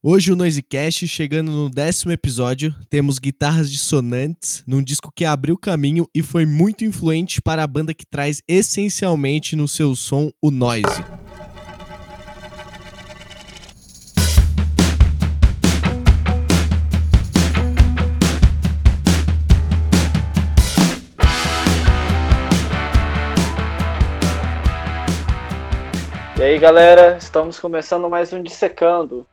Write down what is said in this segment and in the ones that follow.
Hoje o Noisecast, chegando no décimo episódio, temos guitarras dissonantes num disco que abriu caminho e foi muito influente para a banda que traz essencialmente no seu som o noise. E aí galera, estamos começando mais um Dissecando.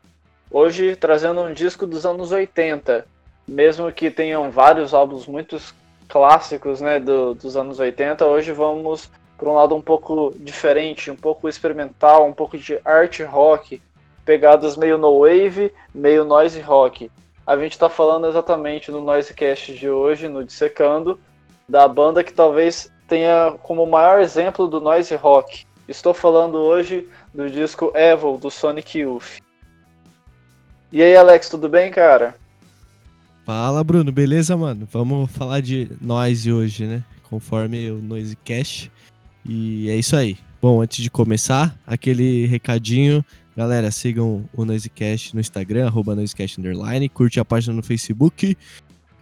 Hoje trazendo um disco dos anos 80, mesmo que tenham vários álbuns muito clássicos né, do, dos anos 80, hoje vamos para um lado um pouco diferente, um pouco experimental, um pouco de art rock, pegadas meio no wave, meio noise rock. A gente está falando exatamente no Noisecast de hoje, no Dissecando, da banda que talvez tenha como maior exemplo do noise rock. Estou falando hoje do disco Evil do Sonic Youth. E aí, Alex, tudo bem, cara? Fala, Bruno, beleza, mano? Vamos falar de noise hoje, né? Conforme o Noise Cash. E é isso aí. Bom, antes de começar, aquele recadinho. Galera, sigam o Noisecast no Instagram, arroba Noisecast Underline, curte a página no Facebook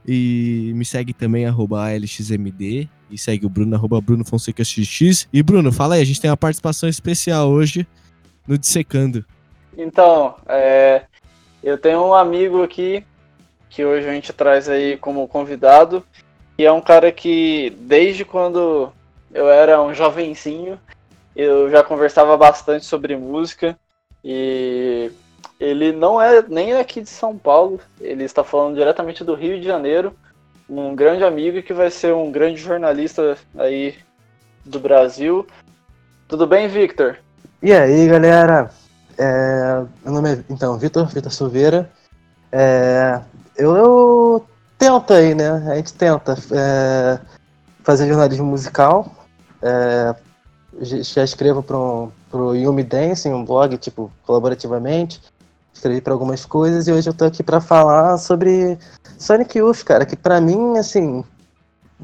e me segue também, arroba ALXMD, e segue o Bruno, arroba Bruno Fonseca XX. E Bruno, fala aí, a gente tem uma participação especial hoje no Dissecando. Então, é, eu tenho um amigo aqui que hoje a gente traz aí como convidado, e é um cara que desde quando eu era um jovenzinho, eu já conversava bastante sobre música e ele não é nem aqui de São Paulo, ele está falando diretamente do Rio de Janeiro, um grande amigo que vai ser um grande jornalista aí do Brasil. Tudo bem, Victor? E aí, galera? É, meu nome é, então, Vitor, Vitor Silveira. É, eu, eu, tento aí, né? A gente tenta é, fazer jornalismo musical. É, já escrevo para o Yumi Dance, um blog, tipo, colaborativamente. Escrevi para algumas coisas e hoje eu tô aqui para falar sobre Sonic Youth, cara, que para mim, assim,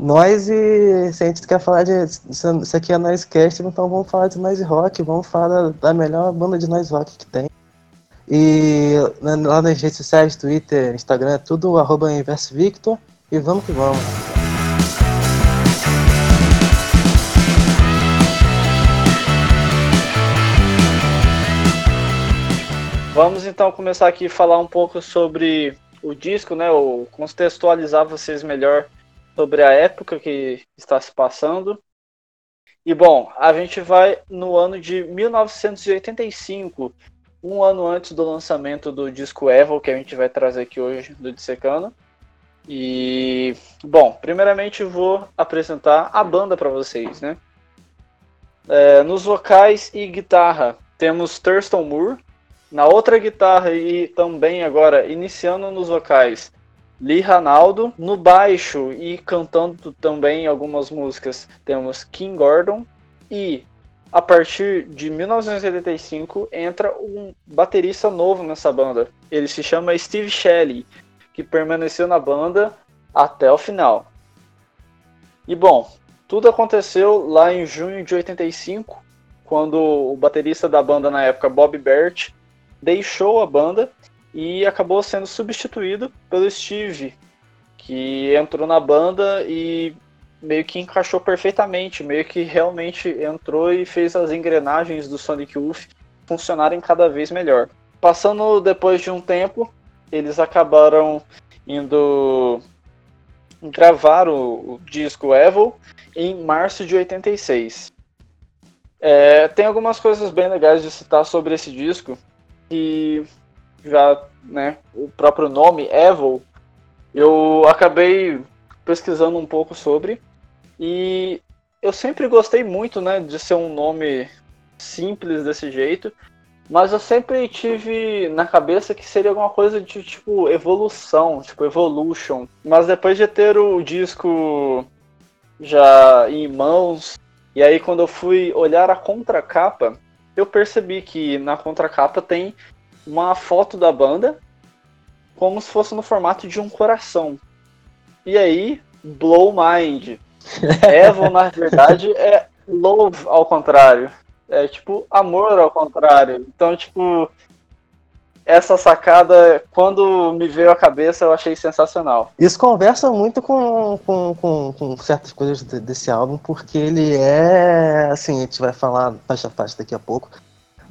Noise, se a gente quer falar de. Isso aqui é Noisecast, então vamos falar de noise rock, vamos falar da, melhor banda de noise rock que tem. E lá nas redes sociais, Twitter, Instagram, é tudo arroba Inverso Victor. E vamos que vamos. Vamos então começar aqui a falar um pouco sobre o disco, né? Ou contextualizar vocês melhor sobre a época que está se passando. E bom, a gente vai no ano de 1985, um ano antes do lançamento do disco Evil, que a gente vai trazer aqui hoje do Dissecano. E bom, primeiramente vou apresentar a banda para vocês, né? É, nos vocais e guitarra temos Thurston Moore. Na outra guitarra e também agora iniciando nos vocais Lee Ranaldo. No baixo e cantando também algumas músicas temos Kim Gordon. E a partir de 1985 entra um baterista novo nessa banda. Ele se chama Steve Shelley, que permaneceu na banda até o final. E bom, tudo aconteceu lá em junho de 85, quando o baterista da banda na época, Bob Bert, deixou a banda e acabou sendo substituído pelo Steve, que entrou na banda e meio que encaixou perfeitamente, meio que realmente entrou e fez as engrenagens do Sonic Youth funcionarem cada vez melhor. Passando depois de um tempo, eles acabaram indo gravar o, o disco Evil em março de 86. É, tem algumas coisas bem legais de citar sobre esse disco, que já, né, o próprio nome, Evil, eu acabei pesquisando um pouco sobre e eu sempre gostei muito, né, de ser um nome simples desse jeito, mas eu sempre tive na cabeça que seria alguma coisa de tipo evolução, tipo evolution. Mas depois de ter o disco já em mãos, e aí quando eu fui olhar a contracapa, eu percebi que na contracapa tem uma foto da banda como se fosse no formato de um coração. E aí, blow mind. Evil, na verdade, é love ao contrário. É tipo amor ao contrário. Então, tipo, essa sacada, quando me veio à cabeça, eu achei sensacional. Isso conversa muito com, com, com, com certas coisas desse álbum, porque ele é. Assim, a gente vai falar faixa a faixa daqui a pouco,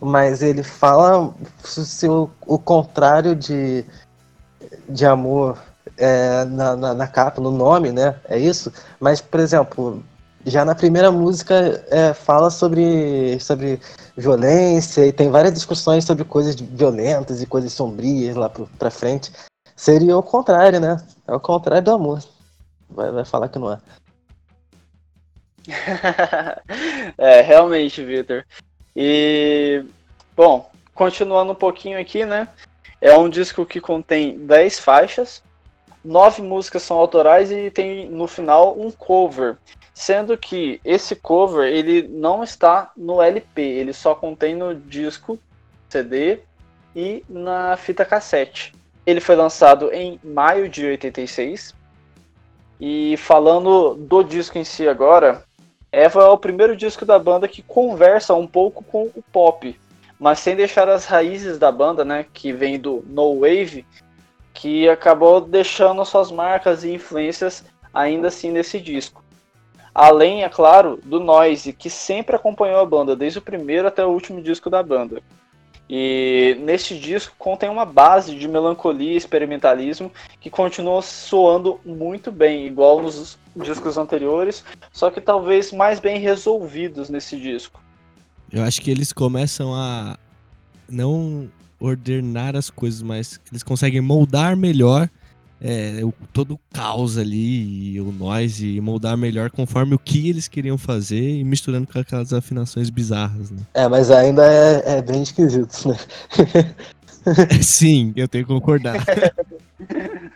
mas ele fala se o, o contrário de, de amor é, na, na, na, capa, no nome, né? É isso. Mas, por exemplo, já na primeira música é, fala sobre, sobre violência e tem várias discussões sobre coisas violentas e coisas sombrias lá pro, pra frente. Seria o contrário, né? É o contrário do amor. Vai, vai falar que não é. é, realmente, Victor. E, bom, continuando um pouquinho aqui, né? É um disco que contém 10 faixas, nove músicas são autorais e tem no final um cover. Sendo que esse cover ele não está no LP, ele só contém no disco CD e na fita cassete. Ele foi lançado em maio de 86. E falando do disco em si agora, Eva é o primeiro disco da banda que conversa um pouco com o pop, mas sem deixar as raízes da banda, né, que vem do no wave, que acabou deixando suas marcas e influências ainda assim nesse disco. Além, é claro, do Noise, que sempre acompanhou a banda, desde o primeiro até o último disco da banda. E neste disco contém uma base de melancolia e experimentalismo que continua soando muito bem, igual nos discos anteriores, só que talvez mais bem resolvidos nesse disco. Eu acho que eles começam a não ordenar as coisas, mas eles conseguem moldar melhor é, o, todo o caos ali e o noise e moldar melhor conforme o que eles queriam fazer e misturando com aquelas afinações bizarras, né? É, mas ainda é, é bem esquisito, né? Sim, eu tenho que concordar.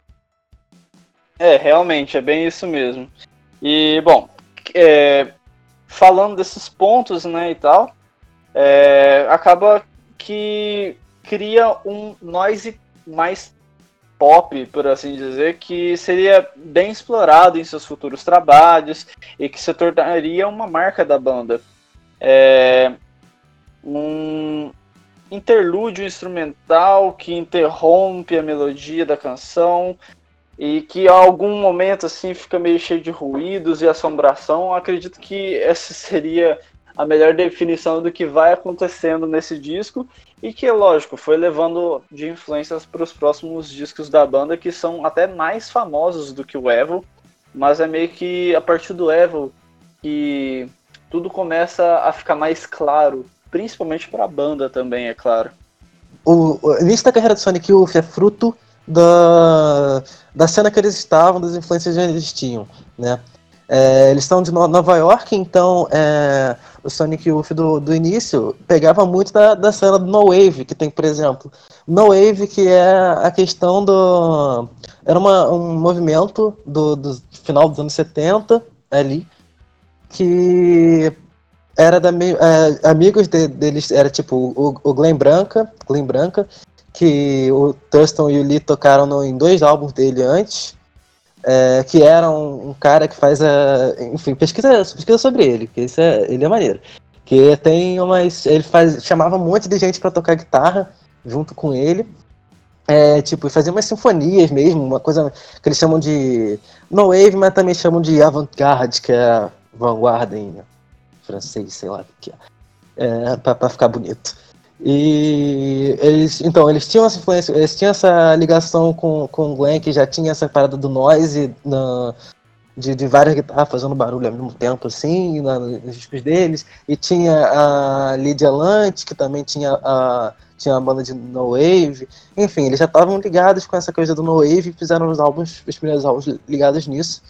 é, realmente, é bem isso mesmo. E, bom, é, falando desses pontos, né, e tal, é, acaba que cria um noise mais pop, por assim dizer, que seria bem explorado em seus futuros trabalhos e que se tornaria uma marca da banda. É um interlúdio instrumental que interrompe a melodia da canção e que a algum momento assim fica meio cheio de ruídos e assombração. Acredito que essa seria a melhor definição do que vai acontecendo nesse disco e que, lógico, foi levando de influências para os próximos discos da banda que são até mais famosos do que o Evil, mas é meio que a partir do Evil que tudo começa a ficar mais claro, principalmente para a banda também, é claro. O, o início da carreira do Sonic Youth é fruto da, da cena que eles estavam, das influências que eles tinham, né? É, eles estão de Nova York, então é, o Sonic Youth do, do início pegava muito da, da cena do No Wave, que tem, por exemplo, No Wave, que é a questão do. Era uma, um movimento do, do final dos anos 70 ali, que era da é, amigos de, deles, era tipo o, o Glenn Branca, Glenn Branca, que o Thurston e o Lee tocaram no, em dois álbuns dele antes é, que era um, um, cara que faz a. Enfim, pesquisa, pesquisa sobre ele, que isso é, ele é maneiro. Que tem umas. Ele faz, chamava um monte de gente para tocar guitarra junto com ele. É, tipo, fazia umas sinfonias mesmo, uma coisa que eles chamam de no wave, mas também chamam de avant-garde, que é vanguarda em francês, sei lá o que é, é pra, pra ficar bonito. E eles, então, eles tinham essa influência, eles tinham essa ligação com, com o Glenn, que já tinha essa parada do noise na, de, de várias guitarras fazendo barulho ao mesmo tempo, assim, na, nos discos deles. E tinha a Lydia Lunt, que também tinha a, tinha a banda de No Wave. Enfim, eles já estavam ligados com essa coisa do No Wave e fizeram os álbuns, os primeiros álbuns ligados nisso.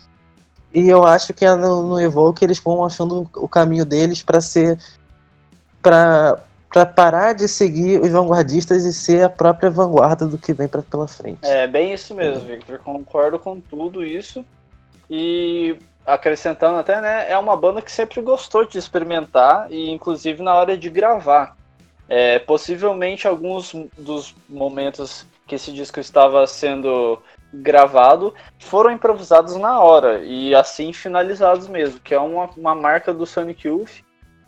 E eu acho que é no, no Evoke eles vão achando o caminho deles para ser. para para parar de seguir os vanguardistas e ser a própria vanguarda do que vem pra, pela frente. É bem isso mesmo, Victor. Concordo com tudo isso. E acrescentando até, né, é uma banda que sempre gostou de experimentar e inclusive na hora de gravar. É, possivelmente alguns dos momentos que esse disco estava sendo gravado foram improvisados na hora e assim finalizados mesmo, que é uma, uma marca do Sonic Youth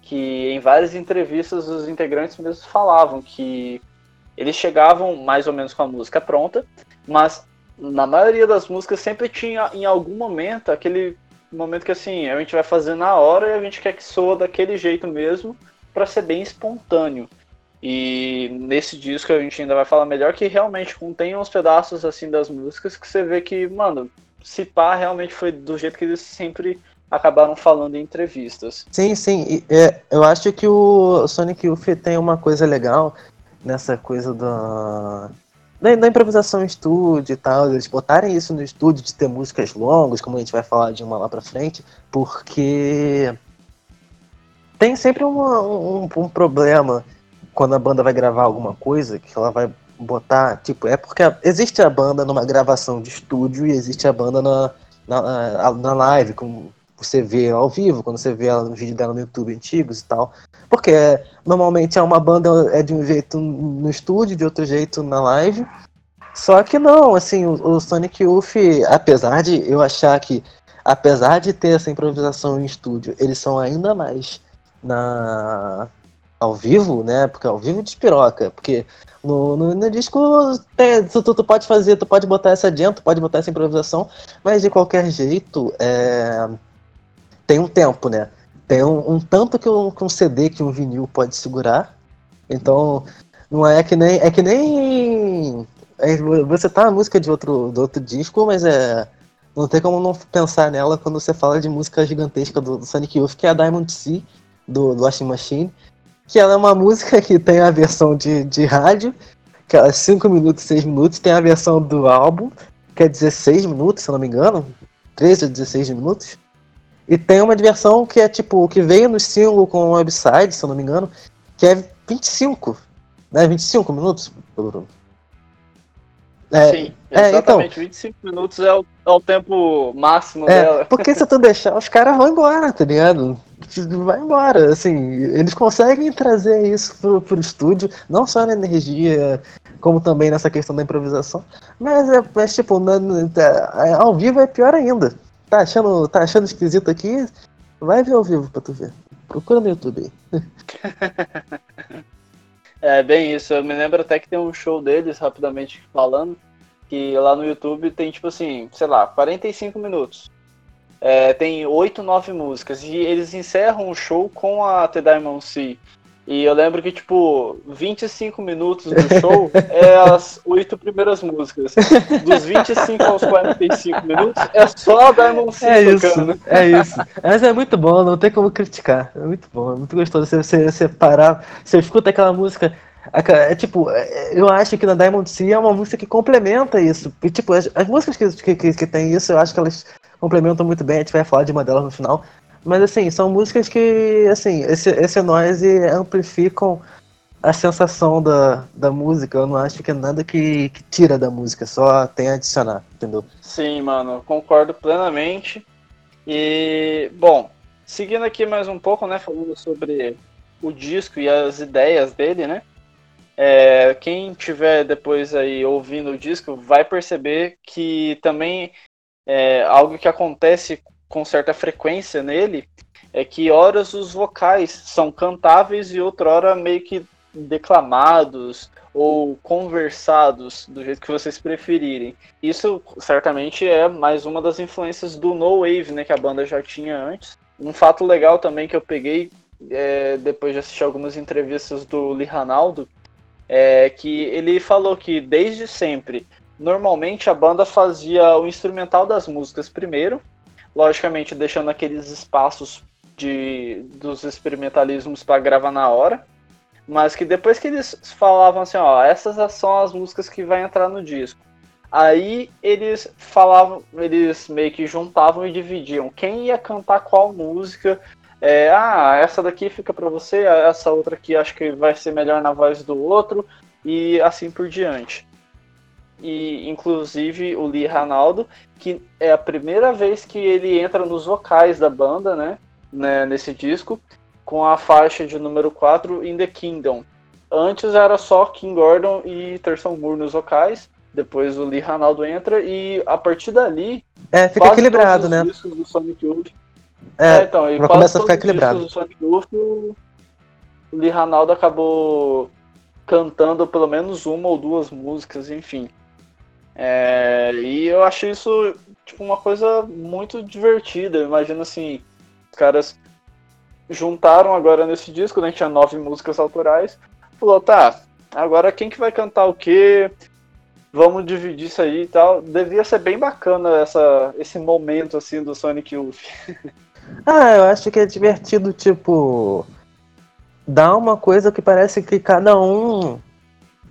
que em várias entrevistas os integrantes mesmo falavam que eles chegavam mais ou menos com a música pronta, mas na maioria das músicas sempre tinha em algum momento aquele momento que assim, a gente vai fazer na hora e a gente quer que soa daquele jeito mesmo para ser bem espontâneo. E nesse disco a gente ainda vai falar melhor que realmente contém uns pedaços assim das músicas que você vê que, mano, se pá realmente foi do jeito que eles sempre acabaram falando em entrevistas. Sim, sim. É, eu acho que o Sonic Youth tem uma coisa legal nessa coisa da, da, da, improvisação em estúdio e tal, eles botarem isso no estúdio de ter músicas longas, como a gente vai falar de uma lá pra frente, porque tem sempre uma, um, um problema quando a banda vai gravar alguma coisa, que ela vai botar, tipo, é porque existe a banda numa gravação de estúdio e existe a banda na, na, na live, como você vê ao vivo, quando você vê ela no vídeo dela no YouTube antigos e tal. Porque normalmente é uma banda é de um jeito no estúdio, de outro jeito na live. Só que não, assim, o, o Sonic Youth, apesar de eu achar que, apesar de ter essa improvisação em estúdio, eles são ainda mais na ao vivo, né? Porque ao vivo despiroca. Porque no, no, no disco tem, tu, tu, pode fazer, tu pode botar essa adianta, tu pode botar essa improvisação, mas de qualquer jeito é, tem um tempo, né? Tem um, um tanto que um, que um CD que um vinil pode segurar. Então, não é que nem. É que nem. É, você tá a música de outro, do outro disco, mas é. Não tem como não pensar nela quando você fala de música gigantesca do, do Sonic Youth, que é a Diamond Sea, do, do Washing Machine que ela é uma música que tem a versão de, de rádio, que é 5 minutos, 6 minutos, tem a versão do álbum, que é 16 minutos, se não me engano, 13 ou 16 minutos. E tem uma versão que é tipo, que veio no single com o website, se eu não me engano, que é 25, né? 25 minutos, Bruno. É, Sim, exatamente. É, então, 25 minutos é o, é o tempo máximo é, dela. Porque se tu deixar, os caras vão embora, tá ligado? Vai embora, assim, eles conseguem trazer isso pro, pro estúdio, não só na energia, como também nessa questão da improvisação, mas é, mas, tipo, na, é, ao vivo é pior ainda. Tá achando, tá achando esquisito aqui? Vai ver ao vivo pra tu ver. Procura no YouTube. É bem isso. Eu me lembro até que tem um show deles, rapidamente falando, que lá no YouTube tem, tipo assim, sei lá, 45 minutos. É, tem 8, 9 músicas. E eles encerram o show com a The Diamond Sea. E eu lembro que, tipo, 25 minutos do show é as oito primeiras músicas. Dos 25 aos 45 minutos é só a Diamond Sea é tocando. Isso, é isso. Mas é muito bom, não tem como criticar. É muito bom, é muito gostoso você, você, você parar, você escuta aquela música. É tipo, é, eu acho que na Diamond Sea é uma música que complementa isso. E, tipo, as, as músicas que, que, que tem isso, eu acho que elas complementam muito bem. A gente vai falar de uma delas no final. Mas assim, são músicas que, assim, esse, esse noise amplificam a sensação da, da música. Eu não acho que é nada que, que tira da música, só tem a adicionar, entendeu? Sim, mano, concordo plenamente. E, bom, seguindo aqui mais um pouco, né, falando sobre o disco e as ideias dele, né? É, quem tiver depois aí ouvindo o disco vai perceber que também é algo que acontece com certa frequência nele é que horas os vocais são cantáveis e outra hora meio que declamados ou conversados do jeito que vocês preferirem. Isso certamente é mais uma das influências do no wave, né, que a banda já tinha antes. Um fato legal também que eu peguei é, depois de assistir algumas entrevistas do Lee Ranaldo é que ele falou que desde sempre, normalmente a banda fazia o instrumental das músicas primeiro logicamente deixando aqueles espaços de, dos experimentalismos para gravar na hora, mas que depois que eles falavam assim, ó, essas são as músicas que vai entrar no disco. Aí eles falavam, eles meio que juntavam e dividiam quem ia cantar qual música. É, ah, essa daqui fica para você, essa outra aqui acho que vai ser melhor na voz do outro e assim por diante e inclusive o Lee Ranaldo, que é a primeira vez que ele entra nos vocais da banda, né, né, nesse disco, com a faixa de número 4 In the Kingdom. Antes era só King Gordon e Terson Moore nos vocais, depois o Lee Ranaldo entra e a partir dali é, fica equilibrado, né? Do Sonic Youth, é, é, então, e começa a ficar equilibrado. Do Sonic Youth, o Lee Ranaldo acabou cantando pelo menos uma ou duas músicas, enfim. É, e eu acho isso tipo, uma coisa muito divertida. Imagina assim, os caras juntaram agora nesse disco, né? Tinha nove músicas autorais. Falou, tá, agora quem que vai cantar o quê? Vamos dividir isso aí e tal. Devia ser bem bacana essa, esse momento assim do Sonic Youth. ah, eu acho que é divertido, tipo. Dar uma coisa que parece que cada um.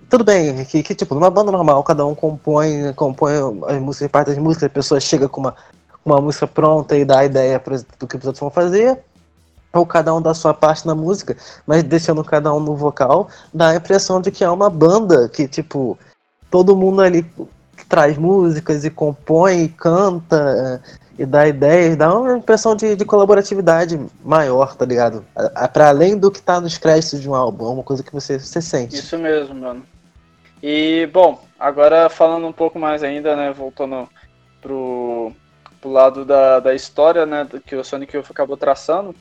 Tudo bem, que, que tipo, numa banda normal, cada um compõe, compõe as músicas, parte das músicas, a pessoa chega com uma, uma música pronta e dá a ideia do que os outros vão fazer ou cada um da sua parte na música, mas deixando cada um no vocal, dá a impressão de que é uma banda que, tipo, todo mundo ali traz músicas e compõe, e canta eh, e dá ideias, dá uma impressão de, de colaboratividade maior, tá ligado? Para além do que tá nos créditos de um álbum, é uma coisa que você, você sente. Isso mesmo, mano. E, bom, agora falando um pouco mais ainda, né, voltando pro, pro lado da, da história, né, que o Sonic Youth acabou traçando,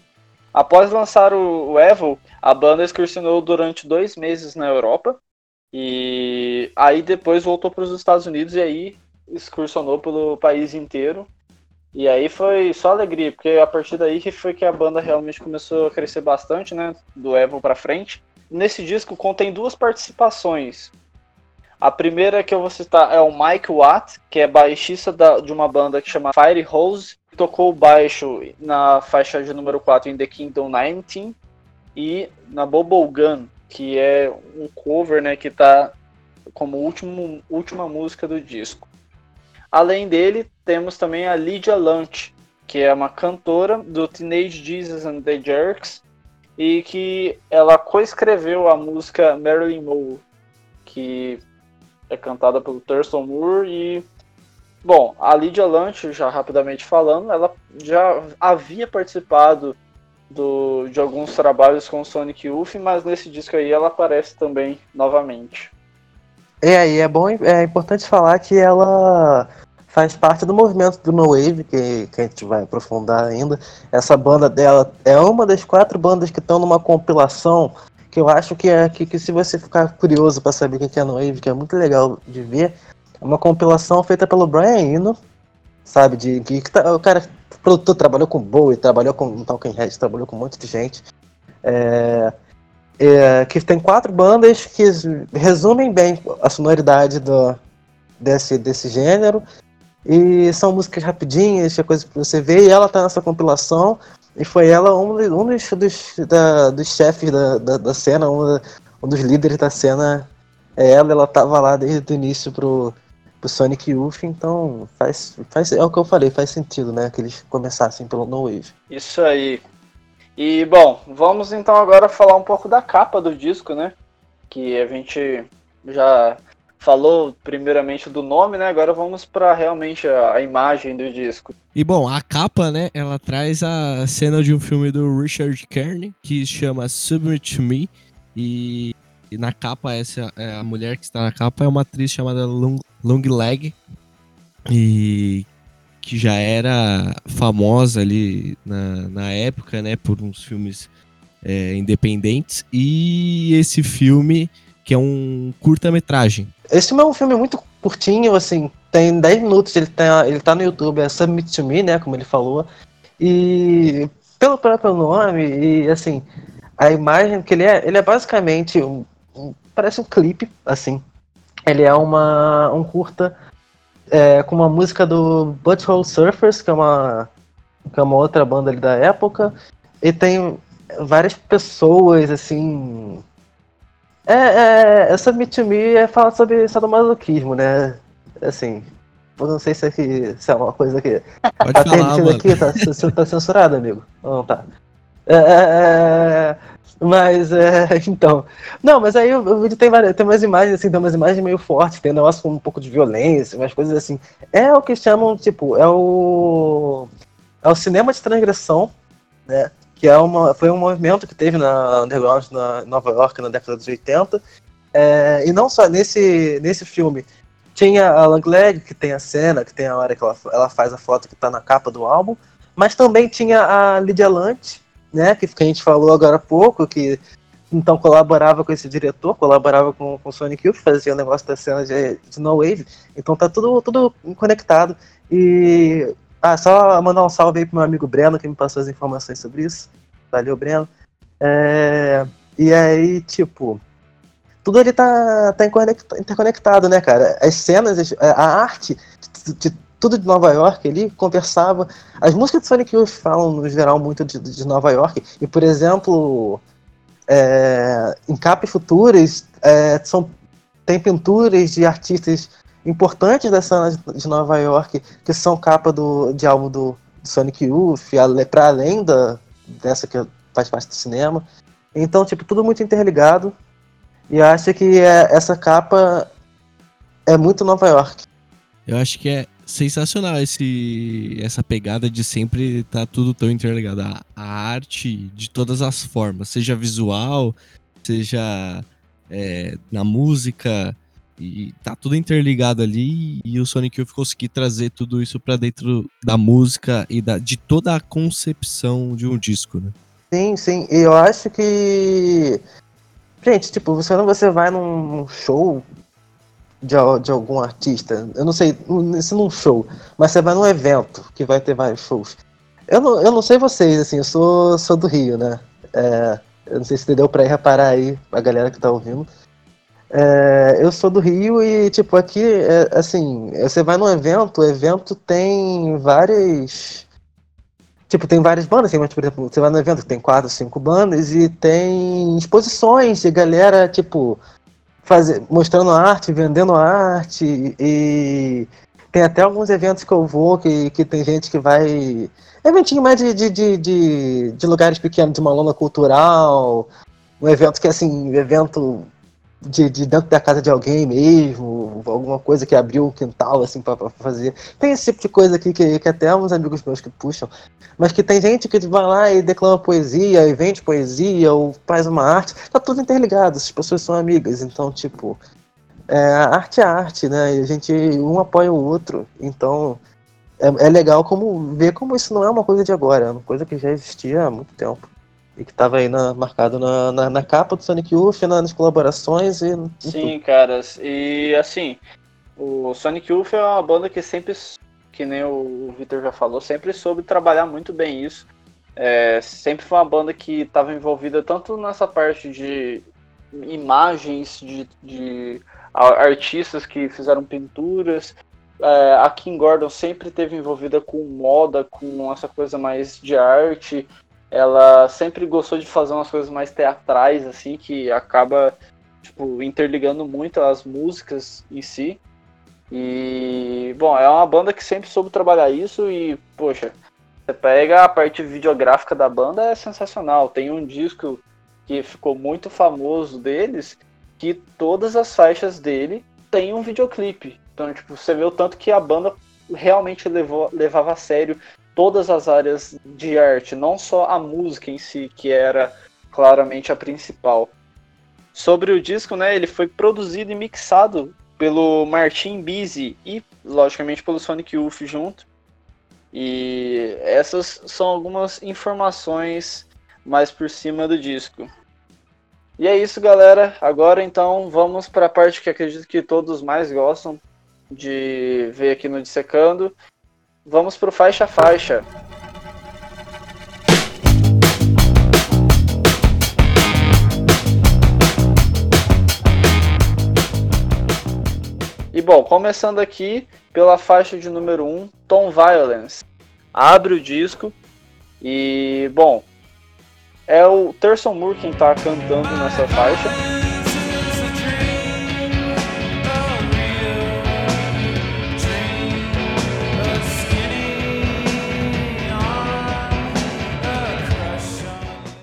Após lançar o, o Evil, a banda excursionou durante dois meses na Europa e aí depois voltou para os Estados Unidos e aí excursionou pelo país inteiro. E aí foi só alegria, porque a partir daí foi que a banda realmente começou a crescer bastante, né? Do Evil para frente. Nesse disco contém duas participações. A primeira que eu vou citar é o Mike Watt, que é baixista da, de uma banda que chama Fire Rose, tocou baixo na faixa de número 4 em The Kingdom 19 e na Gun, que é um cover né, que está como último, última música do disco. Além dele, temos também a Lydia Lunch, que é uma cantora do Teenage Jesus and the Jerks e que ela coescreveu a música Marilyn Monroe, que é cantada pelo Thurston Moore e Bom, a Lydia Lunch, já rapidamente falando, ela já havia participado do, de alguns trabalhos com Sonic Youth, mas nesse disco aí ela aparece também novamente. É, aí é bom, é importante falar que ela faz parte do movimento do No Wave, que, que a gente vai aprofundar ainda. Essa banda dela é uma das quatro bandas que estão numa compilação que eu acho que é que, que se você ficar curioso para saber o que é No Wave, que é muito legal de ver, uma compilação feita pelo Brian Eno, sabe? De que, que tá, o cara produtor trabalhou com Bowie, trabalhou com Talking Heads, trabalhou com um monte de gente. É, é, que tem quatro bandas que resumem bem a sonoridade do, desse, desse gênero. E são músicas rapidinhas, é coisa pra você ver, e ela tá nessa compilação. E foi ela um, um dos, dos, da, dos chefes da, da, da cena, um, um, dos líderes da cena. É ela, ela tava lá desde o início pro, pro Sonic Youth, então faz, faz, é o que eu falei, faz sentido, né? Que eles começassem pelo No Wave. Isso aí. E bom, vamos então agora falar um pouco da capa do disco, né? Que a gente já falou primeiramente do nome, né? Agora vamos para realmente a, a, imagem do disco. E bom, a capa, né? Ela traz a cena de um filme do Richard Kearney que chama Submit Me e e na capa, essa é, a mulher que está na capa é uma atriz chamada Long, Long Leg. E que já era famosa ali na, na época, né? Por uns filmes é, independentes. E esse filme, que é um curta-metragem. Esse filme é um filme muito curtinho, assim, tem 10 minutos, ele tá, ele tá no YouTube, é Submit to Me, né, como ele falou. E pelo próprio nome, e assim, a imagem que ele é, ele é basicamente um, parece um clipe, assim. Ele é uma, um curta é, com uma música do Butthole Surfers, que é uma, que é uma outra banda ali da época. E tem várias pessoas, assim. É, é, essa Me to Me é falar sobre sadomasoquismo, né? Assim, eu não sei se, é, se é uma coisa que. Pode tá falar, aqui, tá, tá censurado, amigo. Não, tá. É, é, é mas, é, então. Não, mas aí o, vídeo tem, várias, tem umas imagens, assim, tem umas imagens meio fortes, tem um negócio com um pouco de violência, umas coisas assim. É o que chamam, tipo, é o. É o cinema de transgressão, né? Que é uma, foi um movimento que teve na Underground na Nova York na década dos 80. É, e não só nesse, nesse filme. Tinha a Langleg, que tem a cena, que tem a hora que ela, ela faz a foto que tá na capa do álbum. Mas também tinha a Lydia Lunt, né, que, que a gente falou agora há pouco, que então colaborava com esse diretor, colaborava com, com o Sonic Youth, fazia o negócio da cena de, de No Wave. Então tá tudo, tudo conectado. E ah, só mandar um salve aí pro meu amigo Breno, que me passou as informações sobre isso. Valeu, Breno. É, e aí, tipo, tudo ali tá, tá interconectado, né, cara? As cenas, a arte de, de tudo de Nova York ali, conversava. As músicas de Sonic Youth falam, no geral, muito de, de Nova York. E, por exemplo, é, em capas futuras, é, são, tem pinturas de artistas importantes da cena de Nova York que são capa do, de álbum do, do Sonic Youth, para além da, dessa que faz parte do cinema. Então, tipo, tudo muito interligado. E acho que é, essa capa é muito Nova York. Eu acho que é sensacional esse, essa pegada de sempre estar tá tudo tão interligado. A, a, arte de todas as formas, seja visual, seja é, na música, e tá tudo interligado ali. E o Sonic Youth conseguir trazer tudo isso para dentro da música e da, de toda a concepção de um disco, né? Sim, sim. E eu acho que. Gente, tipo, você não você vai num show de, de algum artista, eu não sei, se num show, mas você vai num evento que vai ter vários shows. Eu não, eu não sei vocês, assim, eu sou, sou do Rio, né? É, eu não sei se deu pra reparar aí, a galera que tá ouvindo. É, eu sou do Rio e, tipo, aqui, é, assim, você vai num evento, o evento tem várias. Tipo, tem várias bandas, assim, mas, por exemplo, você vai num evento que tem quatro, cinco bandas e tem exposições de galera, tipo, fazer, mostrando arte, vendendo arte e tem até alguns eventos que eu vou que, que tem gente que vai. Eventinho mais de, de, de, de, de lugares pequenos, de uma lona cultural, um evento que assim, evento de, de, dentro da casa de alguém mesmo, alguma coisa que abriu o quintal assim para fazer. Tem esse tipo de coisa aqui que, que até uns amigos meus que puxam, mas que tem gente que vai lá e declama poesia, e vende poesia, ou faz uma arte, tá tudo interligado, as pessoas são amigas, então tipo, é, arte é arte, né? E a gente um apoia o outro, então é, é legal como ver como isso não é uma coisa de agora, é uma coisa que já existia há muito tempo e que estava aí na, marcado na, na, na, capa do Sonic Youth, nas colaborações e. Sim, caras. E assim, o Sonic Youth é uma banda que sempre, que nem o Victor já falou, sempre soube trabalhar muito bem isso. É, sempre foi uma banda que estava envolvida tanto nessa parte de imagens de, de artistas que fizeram pinturas. É, a Kim Gordon sempre teve envolvida com moda, com essa coisa mais de arte ela sempre gostou de fazer umas coisas mais teatrais, assim, que acaba, tipo, interligando muito as músicas em si. E, bom, é uma banda que sempre soube trabalhar isso e, poxa, você pega a parte videográfica da banda, é sensacional. Tem um disco que ficou muito famoso deles, que todas as faixas dele têm um videoclipe. Então, tipo, você vê o tanto que a banda realmente levou, levava a sério todas as áreas de arte, não só a música em si, que era claramente a principal. Sobre o disco, né, ele foi produzido e mixado pelo Martin Bizzi e, logicamente, pelo Sonic Youth junto. E essas são algumas informações mais por cima do disco. E é isso, galera. Agora então vamos para a parte que acredito que todos mais gostam de ver aqui no Dissecando, Vamos pro faixa faixa. E bom, começando aqui pela faixa de número 1, Tom Violence. Abre o disco e, bom, é o Terson Moore quem tá cantando nessa faixa.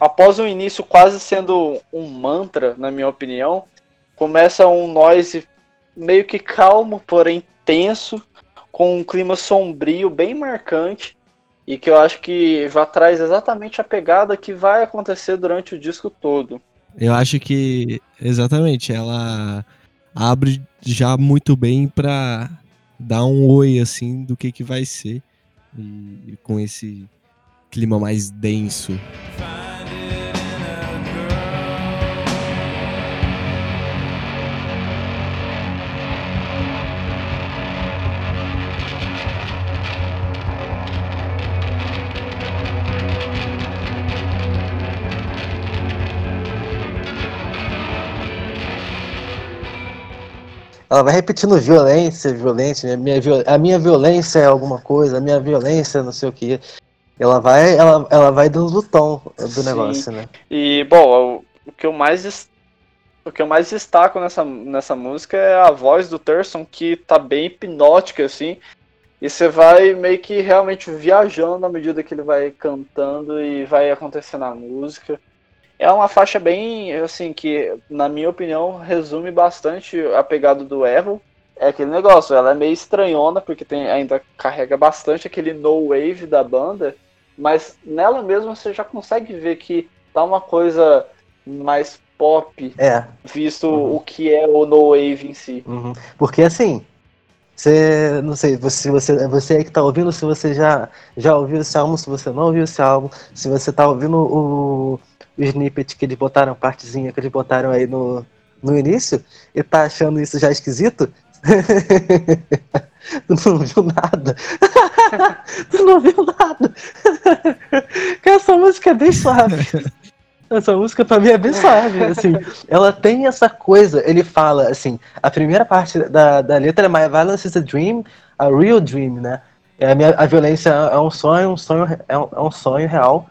Após um início quase sendo um mantra, na minha opinião, começa um noise meio que calmo, porém tenso, com um clima sombrio bem marcante e que eu acho que já traz exatamente a pegada que vai acontecer durante o disco todo. Eu acho que exatamente ela abre já muito bem para dar um oi assim do que que vai ser e com esse clima mais denso. Ela vai repetindo violência, violência, minha, minha, a minha violência é alguma coisa, a minha violência não sei o que. Ela vai, ela, ela vai dando o tom do Sim. negócio, né? E, bom, o, o, que eu mais o que eu mais destaco nessa, nessa música é a voz do Thurston, que tá bem hipnótica, assim. E você vai meio que realmente viajando à medida que ele vai cantando e vai acontecendo a música. É uma faixa bem, assim, que, na minha opinião, resume bastante a pegada do Erro. É aquele negócio, ela é meio estranhona, porque tem, ainda carrega bastante aquele no wave da banda, mas nela mesma você já consegue ver que tá uma coisa mais pop, é. visto uhum. o que é o no wave em si. Uhum. Porque assim, você, não sei, você, você, você aí que tá ouvindo, se você já, já ouviu esse álbum, se você não ouviu esse álbum, se você tá ouvindo o snippet que eles botaram, partezinha que eles botaram aí no, no início, e tá achando isso já esquisito, tu não viu nada. tu não viu nada. Essa música é bem suave. Essa música pra mim é bem suave, assim. Ela tem essa coisa, ele fala, assim, a primeira parte da, da letra é My Violence is a Dream, a Real Dream, né? É a, minha, a violência é um sonho, um sonho é um, é um sonho real.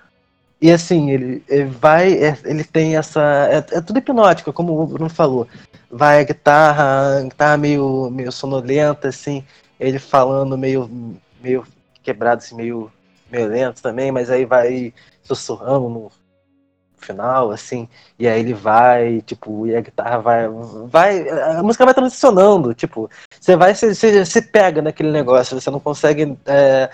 E assim, ele, ele vai, é, ele tem essa. É, é, tudo hipnótico, como o Bruno falou. Vai a guitarra, a guitarra meio, meio sonolenta, assim, ele falando meio, meio quebrado, assim, meio, meio lento também, mas aí vai sussurrando no final, assim, e aí ele vai, tipo, e a guitarra vai, vai, a música vai transicionando, tipo, você vai, você, você pega naquele negócio, você não consegue é,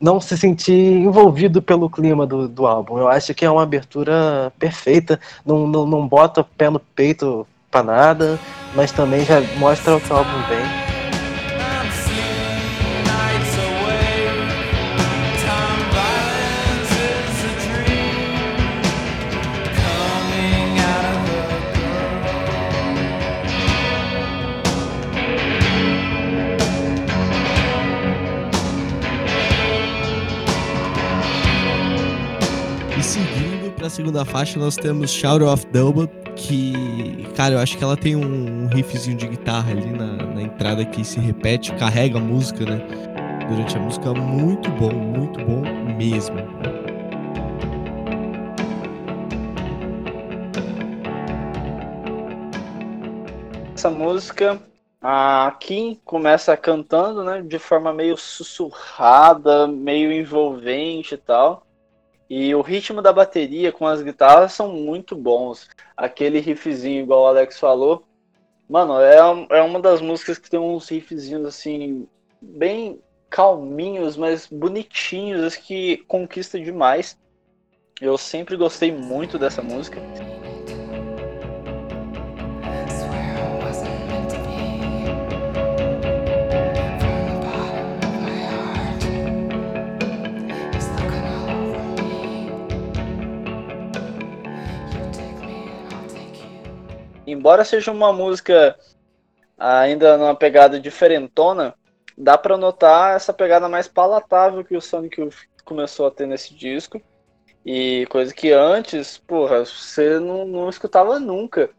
não se sentir envolvido pelo clima do, do álbum. Eu acho que é uma abertura perfeita, não, não, não bota pé no peito pra nada, mas também já mostra o que o álbum vem. Segunda faixa nós temos Shout of Double, que, cara, eu acho que ela tem um riffzinho de guitarra ali na, na entrada que se repete, carrega a música, né? Durante a música, muito bom, muito bom mesmo. Essa música, a Kim começa cantando, né, de forma meio sussurrada, meio envolvente e tal. E o ritmo da bateria com as guitarras são muito bons. Aquele riffzinho, igual o Alex falou, mano, é, é uma das músicas que tem uns riffzinhos assim, bem calminhos, mas bonitinhos, que conquista demais. Eu sempre gostei muito dessa música. Embora seja uma música ainda numa pegada diferentona, dá para notar essa pegada mais palatável que o Sonic começou a ter nesse disco. E coisa que antes, porra, você não, não escutava nunca.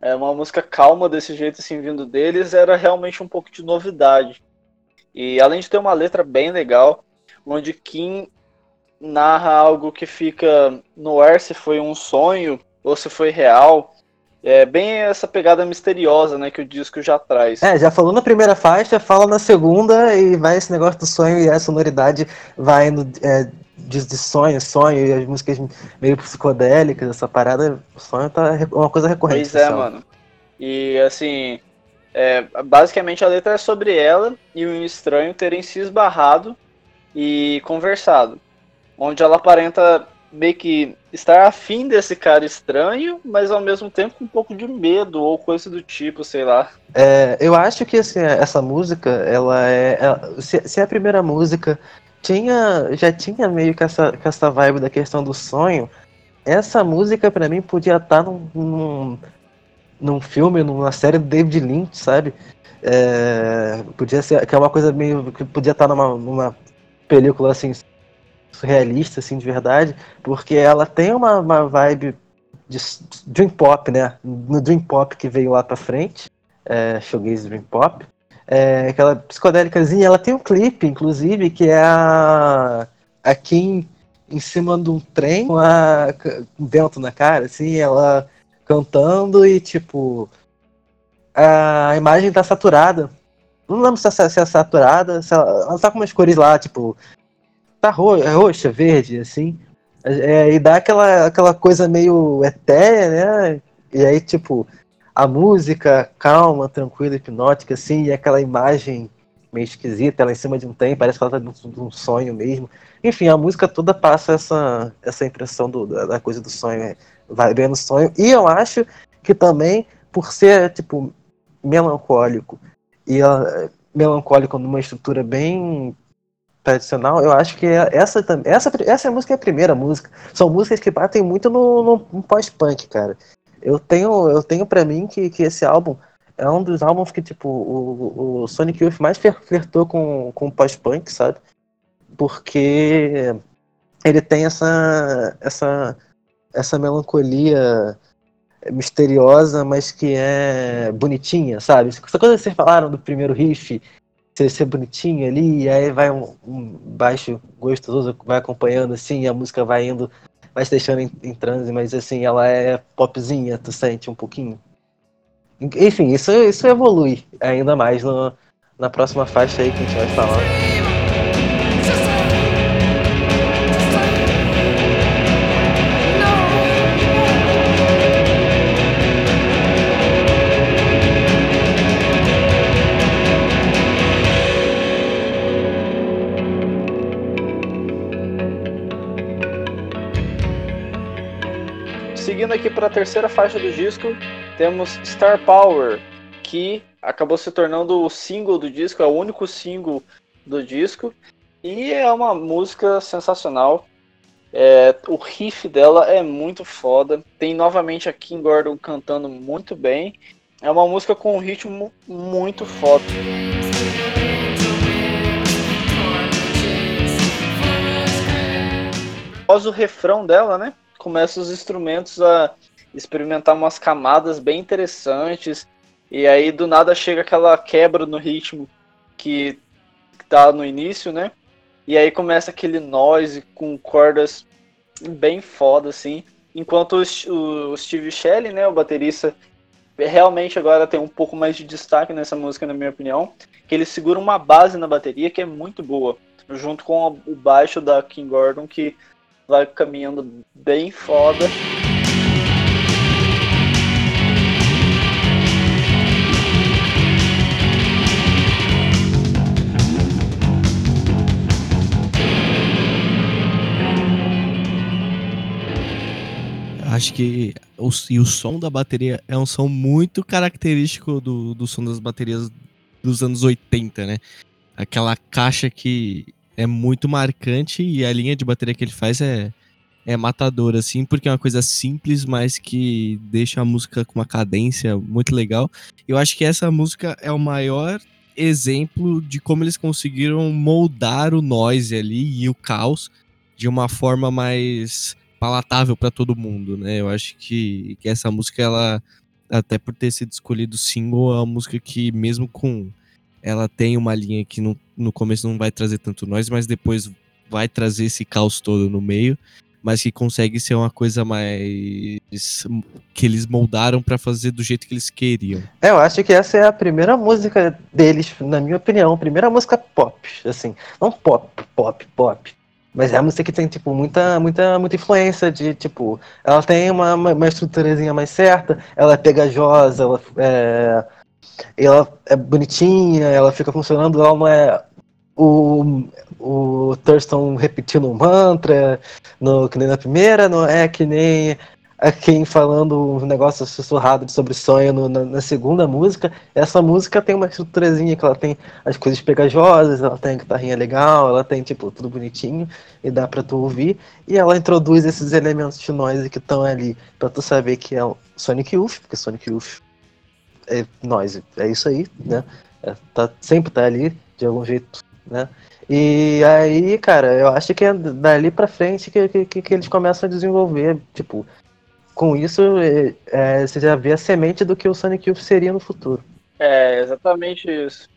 É uma música calma desse jeito, assim, vindo deles, era realmente um pouco de novidade. E além de ter uma letra bem legal, onde Kim narra algo que fica no ar se foi um sonho ou se foi real. É bem essa pegada misteriosa, né, que o disco já traz. É, já falou na primeira faixa, fala na segunda e vai esse negócio do sonho e a sonoridade vai indo é, de, de, sonho, sonho e as músicas meio psicodélicas, essa parada, o sonho tá uma coisa recorrente. Pois é, mano. E assim, é, basicamente a letra é sobre ela e um estranho terem se esbarrado e conversado, onde ela aparenta meio que estar afim desse cara estranho, mas ao mesmo tempo com um pouco de medo ou coisa do tipo, sei lá. É, eu acho que assim, essa música, ela é. Ela, se, se, a primeira música tinha, já tinha meio que essa, que essa vibe da questão do sonho, essa música para mim podia estar num, num, num, filme, numa série do David Lynch, sabe? É, podia ser que é uma coisa meio que podia estar numa, numa película assim realista, assim, de verdade, porque ela tem uma, uma vibe de Dream Pop, né? No Dream Pop que veio lá pra frente. é, Showgaze Dream Pop. É, aquela psicodélicazinha, ela tem um clipe, inclusive, que é a, a Kim em cima de um trem com, a, com vento na cara, assim, ela cantando e, tipo, a imagem tá saturada. Não lembro se é, se é saturada, se ela, ela tá com umas cores lá, tipo, tá ro é roxa, verde, assim. É, e dá aquela, aquela coisa meio etérea, né? E aí, tipo, a música calma, tranquila, hipnótica, assim, e aquela imagem meio esquisita, ela em cima de um trem, parece que ela tá de um sonho mesmo. Enfim, a música toda passa essa, essa impressão do, da, coisa do sonho, é, vai bem no sonho. E eu acho que também, por ser, tipo, melancólico, e ela, melancólico numa estrutura bem tradicional, eu acho que é, essa, essa, essa música é a primeira música. São músicas que batem muito no, no, no pós-punk, cara. Eu tenho, eu tenho para mim que, que esse álbum é um dos álbuns que, tipo, o, o Sonic Youth mais flertou com, com pós-punk, sabe? Porque ele tem essa, essa, essa melancolia misteriosa, mas que é bonitinha, sabe? Essa coisa que vocês falaram do primeiro riff, ser, ser bonitinho ali, e aí vai um, um, baixo gostoso, vai acompanhando assim, a música vai indo vai te deixando em, em transe, mas assim, ela é popzinha, tu sente um pouquinho. Enfim, isso, isso evolui ainda mais no, na próxima faixa aí que a gente vai falar. Aqui para a terceira faixa do disco, temos Star Power, que acabou se tornando o single do disco, é o único single do disco, e é uma música sensacional. É, o riff dela é muito foda. Tem novamente a Kim Gordon cantando muito bem. É uma música com um ritmo muito foda. Após o refrão dela, né? Começa os instrumentos a experimentar umas camadas bem interessantes. E aí do nada chega aquela quebra no ritmo que tá no início, né? E aí começa aquele noise com cordas bem foda, assim. Enquanto o, Steve Shelley, né, o baterista, realmente agora tem um pouco mais de destaque nessa música, na minha opinião. Que ele segura uma base na bateria que é muito boa. Junto com o baixo da King Gordon, que vai caminhando bem foda. Acho que o, e o som da bateria é um som muito característico do, do som das baterias dos anos 80, né? Aquela caixa que é muito marcante e a linha de bateria que ele faz é, é matadora, assim, porque é uma coisa simples, mas que deixa a música com uma cadência muito legal. Eu acho que essa música é o maior exemplo de como eles conseguiram moldar o noise ali e o caos de uma forma mais palatável para todo mundo, né? Eu acho que, que essa música, ela, até por ter sido escolhido single, é uma música que, mesmo com ela tem uma linha que no, no começo não vai trazer tanto nós, mas depois vai trazer esse caos todo no meio, mas que consegue ser uma coisa mais que eles moldaram para fazer do jeito que eles queriam. É, eu acho que essa é a primeira música deles, na minha opinião, primeira música pop, assim, não pop, pop, pop. Mas é a música que tem, tipo, muita, muita, muita influência de, tipo, ela tem uma, uma, uma estruturazinha mais certa, ela é pegajosa, ela é, ela é bonitinha, ela fica funcionando, ela não é o, o Thurston repetindo um mantra, no, que nem na primeira, não é que nem a quem falando um negócio sussurrado sobre sonho no, na, na, segunda música. Essa música tem uma estruturazinha que ela tem as coisas pegajosas, ela tem a guitarrinha legal, ela tem tipo tudo bonitinho e dá para tu ouvir. E ela introduz esses elementos de noise que estão ali para tu saber que é o Sonic Youth, porque Sonic Youth é noise, é isso aí, né? É, tá, sempre tá ali, de algum jeito, né? E aí, cara, eu acho que é dali pra frente que, que, que eles começam a desenvolver, tipo, com isso é, é, você já vê a semente do que o Sonic Youth seria no futuro. É, exatamente isso.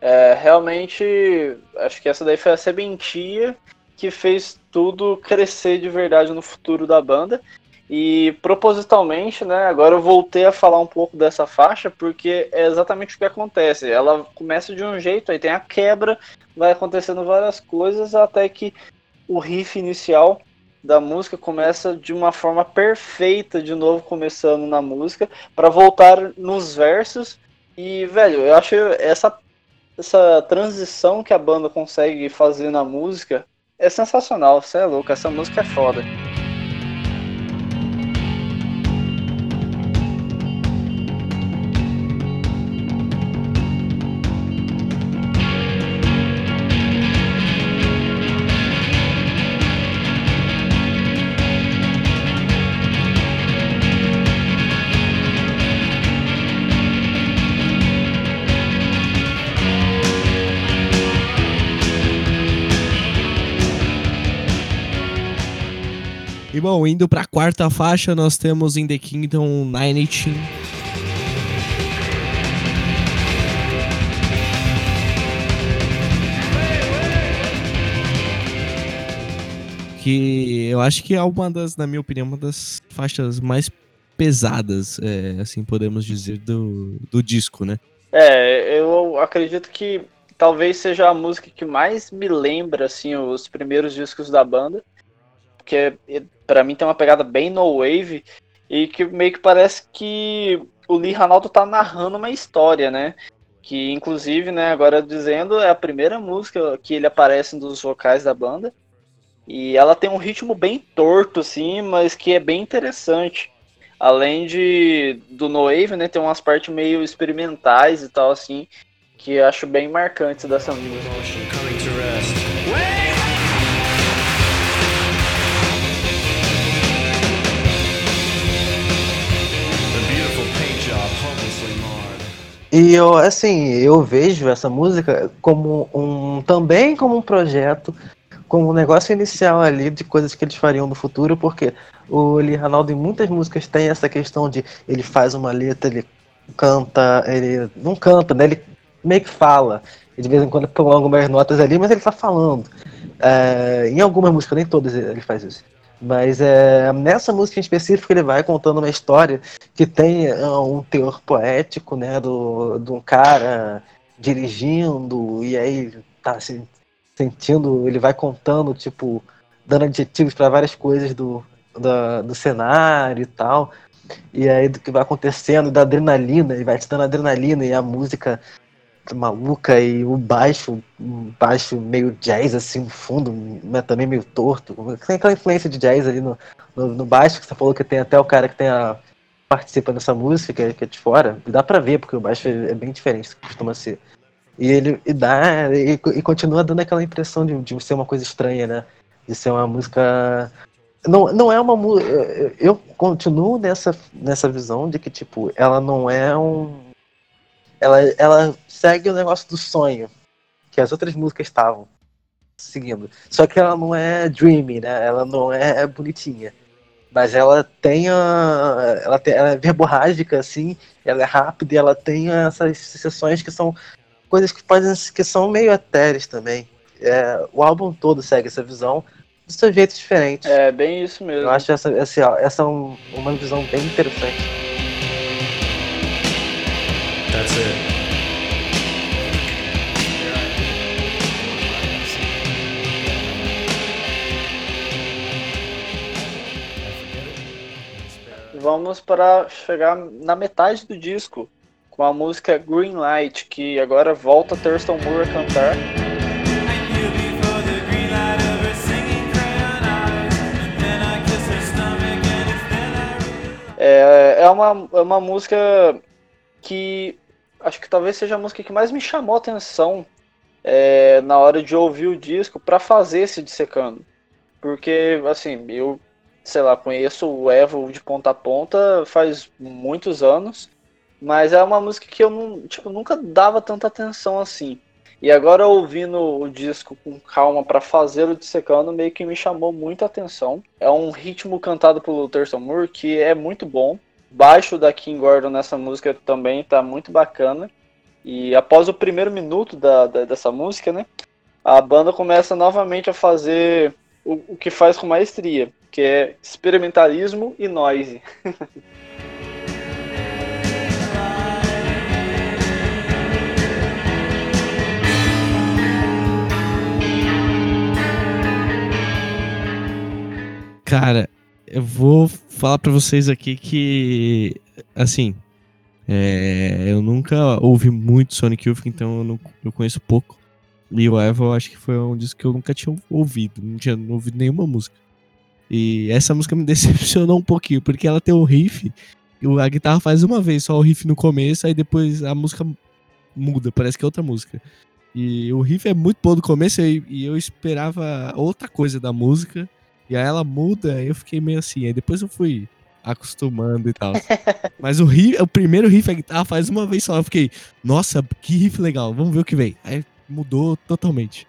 É, realmente, acho que essa daí foi a sementinha que fez tudo crescer de verdade no futuro da banda. E propositalmente, né, agora eu voltei a falar um pouco dessa faixa porque é exatamente o que acontece. Ela começa de um jeito, aí tem a quebra, vai acontecendo várias coisas até que o riff inicial da música começa de uma forma perfeita, de novo começando na música, para voltar nos versos. E, velho, eu acho essa, essa transição que a banda consegue fazer na música é sensacional. Você é louco, essa música é foda. Bom, indo pra quarta faixa, nós temos In The Kingdom 19. Que eu acho que é uma das, na minha opinião, uma das faixas mais pesadas, é, assim podemos dizer, do, do disco, né? É, eu acredito que talvez seja a música que mais me lembra assim os primeiros discos da banda porque para mim tem uma pegada bem no wave e que meio que parece que o Lee Ranaldo tá narrando uma história, né? Que inclusive, né, agora dizendo, é a primeira música que ele aparece nos vocais da banda. E ela tem um ritmo bem torto, assim, mas que é bem interessante. Além de do No Wave, né, tem umas partes meio experimentais e tal, assim, que eu acho bem marcantes dessa música. E eu, assim, eu vejo essa música como um também como um projeto, como um negócio inicial ali de coisas que eles fariam no futuro, porque o Lee Ranaldo em muitas músicas tem essa questão de ele faz uma letra, ele canta, ele não canta, né? Ele meio que fala. De vez em quando põe algumas notas ali, mas ele tá falando. É, em algumas músicas, nem todas ele faz isso. Mas é, nessa música em específico ele vai contando uma história que tem é, um teor poético, né, do, de um cara dirigindo e aí tá se sentindo, ele vai contando, tipo, dando adjetivos para várias coisas do, do, do cenário e tal. E aí do que vai acontecendo, da adrenalina, e vai te dando adrenalina e a música maluca e o baixo, um baixo meio jazz assim no fundo, mas também meio torto. Tem aquela influência de jazz ali no, no, no, baixo, que você falou que tem até o cara que tem a, participa dessa música, que é, que é de fora. Dá pra ver, porque o baixo é, é bem diferente do que costuma ser. E ele e dá, e, e, continua dando aquela impressão de, de ser uma coisa estranha, né? De ser uma música. Não, não é uma. Eu continuo nessa, nessa visão de que, tipo, ela não é um ela, ela segue o negócio do sonho que as outras músicas estavam seguindo. Só que ela não é dreamy, né? Ela não é bonitinha. Mas ela tem a. Ela, tem, ela é verborrágica, assim, ela é rápida e ela tem essas sessões que são coisas que podem que são meio etéreas também. É, o álbum todo segue essa visão de seu jeito diferente. É, bem isso mesmo. Eu acho essa, essa, essa é um, uma visão bem interessante. That's it. Vamos para chegar na metade do disco com a música Green Light, que agora volta Thurston Moore a cantar. É, é, uma, é uma música que acho que talvez seja a música que mais me chamou a atenção é, na hora de ouvir o disco para fazer esse dissecando. Porque, assim, eu, sei lá, conheço o Evo de ponta a ponta faz muitos anos, mas é uma música que eu não, tipo, nunca dava tanta atenção assim. E agora ouvindo o disco com calma para fazer o dissecando, meio que me chamou muita atenção. É um ritmo cantado pelo Thurston Moore que é muito bom baixo da Kim Gordon nessa música também tá muito bacana. E após o primeiro minuto da, da, dessa música, né, a banda começa novamente a fazer o, o que faz com maestria, que é experimentalismo e noise. Cara, eu vou falar para vocês aqui que, assim, é, eu nunca ouvi muito Sonic Youth, então eu, não, eu conheço pouco. E o Eva, acho que foi um disco que eu nunca tinha ouvido, não tinha ouvido nenhuma música. E essa música me decepcionou um pouquinho, porque ela tem um riff, a guitarra faz uma vez só o riff no começo, aí depois a música muda, parece que é outra música. E o riff é muito bom no começo e, e eu esperava outra coisa da música. E aí ela muda, eu fiquei meio assim. Aí depois eu fui acostumando e tal. Mas o riff, o primeiro riff a guitarra faz uma vez só. Eu fiquei, nossa, que riff legal, vamos ver o que vem. Aí mudou totalmente.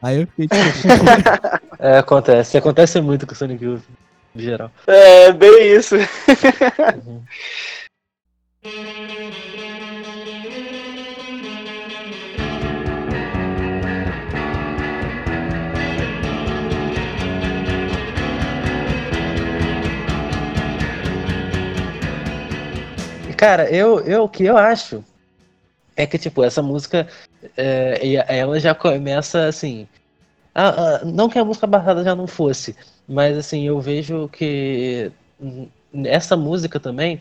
Aí eu fiquei tipo. é, acontece. Acontece muito com o Sonic Youth, em geral. É, bem isso. uhum. Cara, eu, eu, o que eu acho é que, tipo, essa música, é, ela já começa assim. A, a, não que a música passada já não fosse, mas assim, eu vejo que essa música também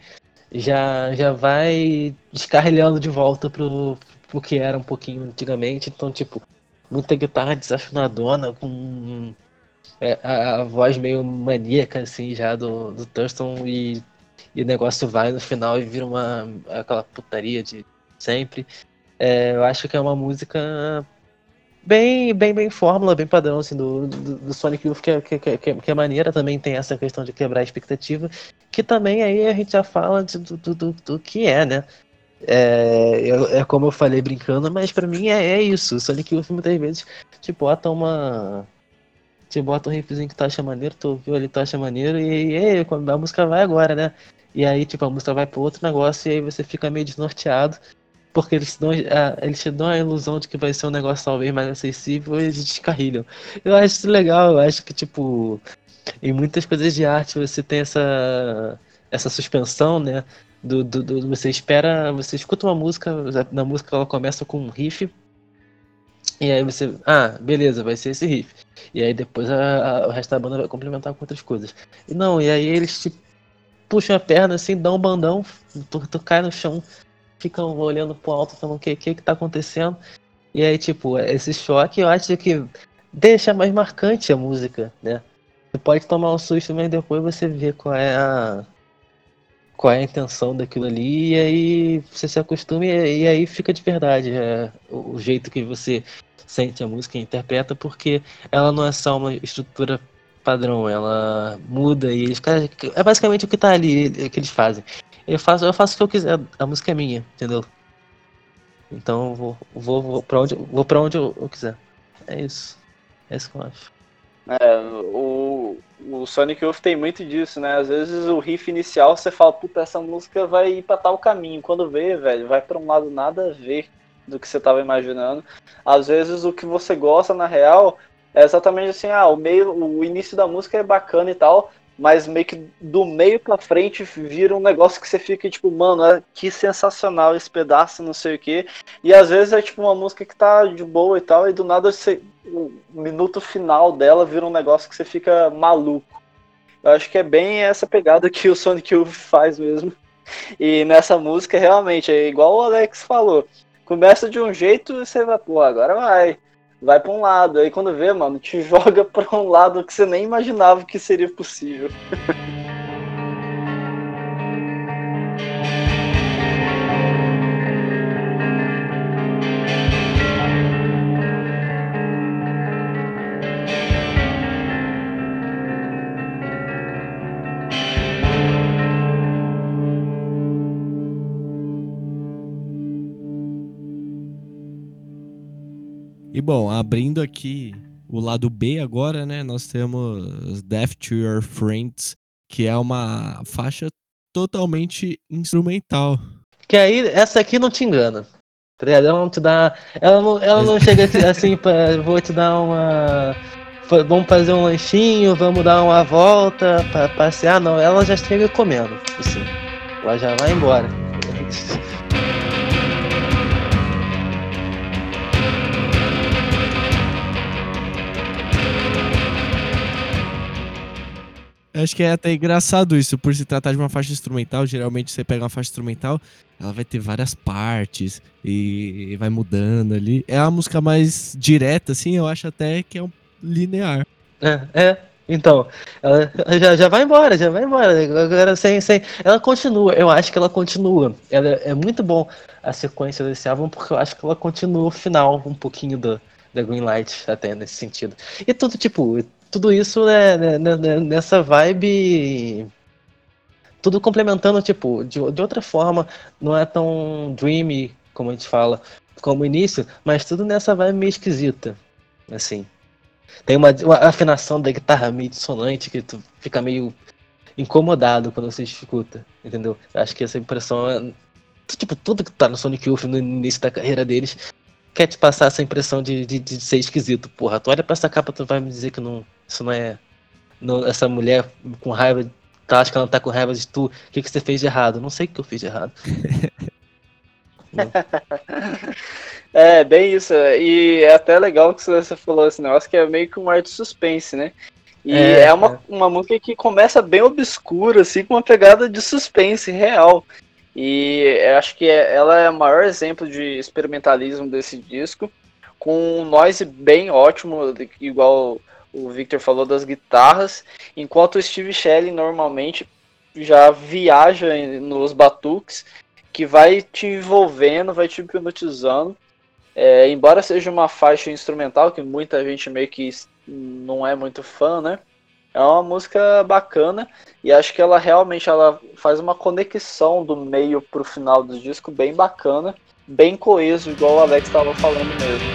já, já vai descarrilhando de volta pro, pro que era um pouquinho antigamente. Então, tipo, muita guitarra desafinadona, com é, a, a, voz meio maníaca, assim, já do, do Thurston e e o negócio vai no final e vira uma aquela putaria de sempre. É, eu acho que é uma música bem, bem, bem fórmula, bem padrão assim, do, do, do Sonic Youth, que é, que, que, que é maneira, também tem essa questão de quebrar a expectativa, que também aí a gente já fala de, do, do, do, que é, né? É, eu, é como eu falei brincando, mas para mim é, é isso. Sonic Youth muitas vezes te bota uma. Te bota um riffzinho que tu acha maneiro, tu ouviu ali, tu acha maneiro, e, e, e a música vai agora, né? E aí, tipo, a música vai para outro negócio e aí você fica meio desnorteado. Porque eles dão, eles te dão a ilusão de que vai ser um negócio talvez mais acessível e eles descarrilham. Eu acho isso legal, eu acho que, tipo, em muitas coisas de arte você tem essa, essa suspensão, né? Do, do, do, você espera, você escuta uma música, na música ela começa com um riff, e aí você, ah, beleza, vai ser esse riff. E aí depois a, a, o resto da banda vai complementar com outras coisas. E não, e aí eles te puxa a perna assim, dá um bandão, tu, tu cai no chão, fica olhando pro alto, falando o que, que que tá acontecendo. E aí, tipo, esse choque eu acho que deixa mais marcante a música, né? Você pode tomar um susto, mas depois você vê qual é a. qual é a intenção daquilo ali, e aí você se acostuma e, e aí fica de verdade é, o, o jeito que você sente a música e interpreta, porque ela não é só uma estrutura padrão, ela muda e eles. É basicamente o que tá ali que eles fazem. Eu faço, eu faço o que eu quiser, a música é minha, entendeu? Então eu vou, vou, vou pra onde, vou pra onde eu, eu quiser. É isso. É isso que eu acho. É, o, o Sonic Youth tem muito disso, né? Às vezes o riff inicial você fala, puta, essa música vai ir pra tal caminho. Quando vê, velho, vai pra um lado nada a ver do que você tava imaginando. Às vezes o que você gosta, na real, é exatamente assim, ah, o meio, o início da música é bacana e tal, mas meio que do meio pra frente vira um negócio que você fica tipo, mano, é, que sensacional esse pedaço, não sei o que. E às vezes é tipo uma música que tá de boa e tal, e do nada você, o minuto final dela vira um negócio que você fica maluco. Eu acho que é bem essa pegada que o Sonic Youth faz mesmo. E nessa música, realmente, é igual o Alex falou. Começa de um jeito e você vai, pô, agora vai vai para um lado. Aí quando vê, mano, te joga para um lado que você nem imaginava que seria possível. bom, abrindo aqui o lado B agora, né? Nós temos Death to Your Friends, que é uma faixa totalmente instrumental. Que aí, essa aqui não te engana. Tá? Ela não te dá. Ela não, ela não chega assim pra. Vou te dar uma. Vamos fazer um lanchinho, vamos dar uma volta pra passear. Não, ela já chega comendo. Assim. Ela já vai embora. Acho que é até engraçado isso, por se tratar de uma faixa instrumental. Geralmente você pega uma faixa instrumental, ela vai ter várias partes e vai mudando ali. É a música mais direta, assim, eu acho até que é um linear. É, é. Então, ela já, já vai embora, já vai embora. Agora sem, sem. Ela continua, eu acho que ela continua. Ela é muito bom a sequência desse álbum, porque eu acho que ela continua o final um pouquinho do, da Greenlight, até nesse sentido. E tudo, tipo, tudo isso né, né, né, né, nessa vibe. Tudo complementando, tipo, de, de outra forma, não é tão dreamy, como a gente fala, como o início, mas tudo nessa vibe meio esquisita. Assim. Tem uma, uma afinação da guitarra meio dissonante que tu fica meio incomodado quando você escuta, entendeu? Acho que essa impressão é. Tipo, tudo que tá no Sonic Youth no início da carreira deles quer te passar essa impressão de, de, de, ser esquisito. Porra, tu olha pra essa capa, tu vai me dizer que não, isso não é. Não, essa mulher com raiva, tá, acho que ela tá com raiva de tu. O que, que você fez de errado? Não sei o que eu fiz de errado. é, bem isso. E é até legal que você falou esse negócio que é meio que um ar de suspense, né? E é, é uma, é. uma música que começa bem obscura, assim, com uma pegada de suspense real. E acho que é, ela é o maior exemplo de experimentalismo desse disco, com um noise bem ótimo, igual o Victor falou das guitarras, enquanto o Steve Shelley normalmente já viaja nos batuques, que vai te envolvendo, vai te hipnotizando. É, embora seja uma faixa instrumental, que muita gente meio que não é muito fã, né? É uma música bacana e acho que ela realmente ela faz uma conexão do meio pro final do disco bem bacana, bem coeso, igual o Alex estava falando mesmo.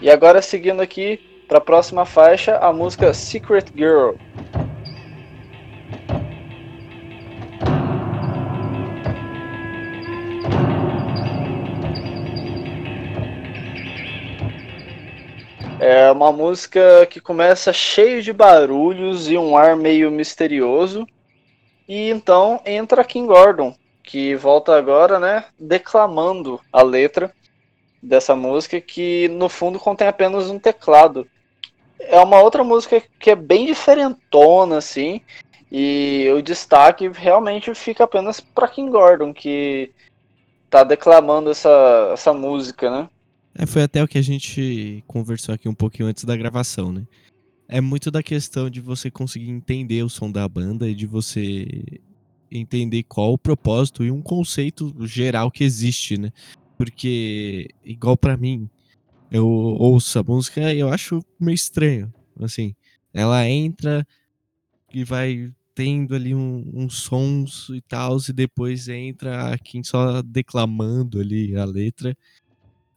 E agora seguindo aqui para a próxima faixa, a música Secret Girl. É uma música que começa cheio de barulhos e um ar meio misterioso. E então entra Kim Gordon, que volta agora, né, declamando a letra dessa música, que no fundo contém apenas um teclado. É uma outra música que é bem diferentona, assim, e o destaque realmente fica apenas para Kim Gordon, que tá declamando essa, essa música, né? É, foi até o que a gente conversou aqui um pouquinho antes da gravação, né? É muito da questão de você conseguir entender o som da banda e de você entender qual o propósito e um conceito geral que existe, né? Porque, igual para mim, eu ouço a música e eu acho meio estranho, assim. Ela entra e vai tendo ali uns um, um sons e tal, e depois entra quem só declamando ali a letra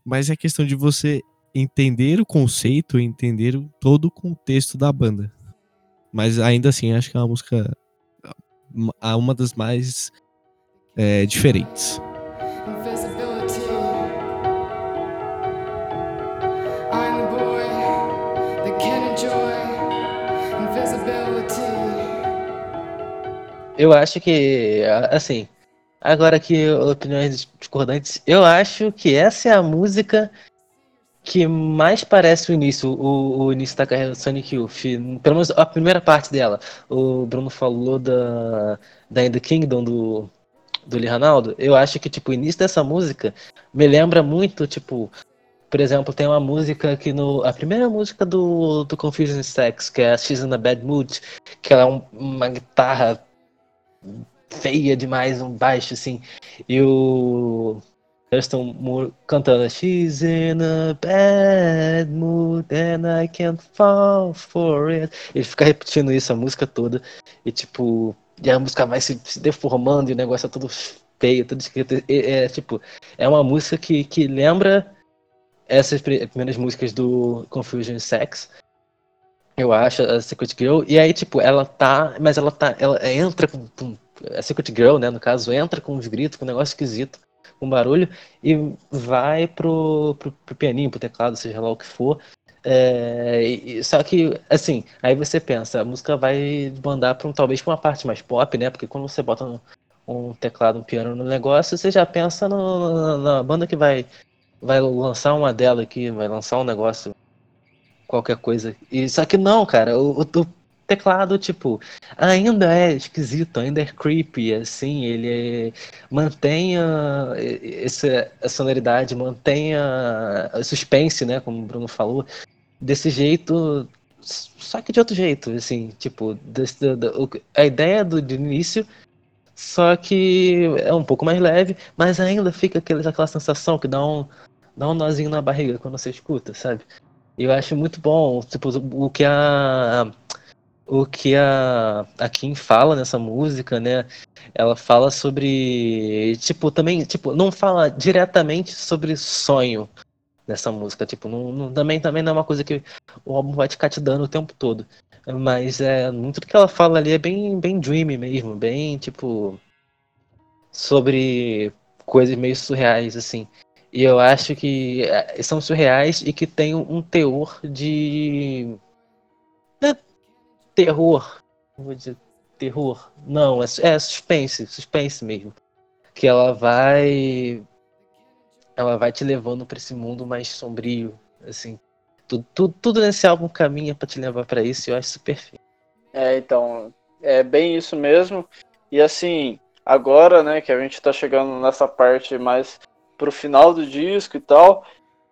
mas é questão de você entender o conceito, entender todo o contexto da banda. Mas ainda assim, acho que é uma música uma das mais é, diferentes. Eu acho que, assim, Agora aqui, opiniões discordantes. Eu acho que essa é a música que mais parece o início, o, o início da carreira do Sonic Youth. Pelo menos a primeira parte dela. O Bruno falou da, da In the Kingdom do, do Lee Ranaldo. Eu acho que, tipo, o início dessa música me lembra muito, tipo, por exemplo, tem uma música que no. A primeira música do, do Confusion Sex, que é She's in a Bad Mood, que ela é um, uma guitarra feia demais, um baixo assim. E o Thurston Moore cantando She's in a bad mood and I can't fall for it. Ele fica repetindo isso a música toda. E tipo, e a música vai se, se deformando e o negócio é tudo feio, tudo escrito. É, é, tipo, é uma música que, que lembra essas primeiras músicas do Confusion Sex. Eu acho, a Secret Girl. E aí, tipo, ela tá. Mas ela tá. Ela entra com. com a Secret Girl, né, no caso, entra com uns gritos, com um negócio esquisito, com barulho, e vai pro, pro, pro pianinho, pro teclado, seja lá o que for. É, e, só que, assim, aí você pensa, a música vai mandar para um, talvez para uma parte mais pop, né? Porque quando você bota um, um teclado, um piano no negócio, você já pensa no, na, na, banda que vai, vai lançar uma dela aqui, vai lançar um negócio, qualquer coisa. E só que não, cara, o, o teclado, tipo, ainda é esquisito, ainda é creepy, assim, ele mantém a, essa, sonoridade, mantém a, a suspense, né, como o Bruno falou, desse jeito, só que de outro jeito, assim, tipo, desse, do, a ideia do, do início, só que é um pouco mais leve, mas ainda fica aquele, aquela sensação que dá um, dá um nozinho na barriga quando você escuta, sabe? Eu acho muito bom, tipo, o que a o que a, a Kim fala nessa música, né? Ela fala sobre, tipo, também, tipo, não fala diretamente sobre sonho, nessa música. Tipo, não, não, também, também não é uma coisa que o álbum vai ficar te dando o tempo todo. Mas é muito do que ela fala ali é bem, bem dreamy mesmo, bem tipo. sobre coisas meio surreais, assim. E eu acho que é, são surreais e que tem um teor de. Terror. Vou dizer terror. Não, é, é suspense, suspense mesmo. Que ela vai ela vai te levando para esse mundo mais sombrio, assim. Tudo, tudo, nesse álbum caminha para te levar para isso e eu acho super fino. É, então, é bem isso mesmo. E assim, agora, né, que a gente tá chegando nessa parte mais pro final do disco e tal,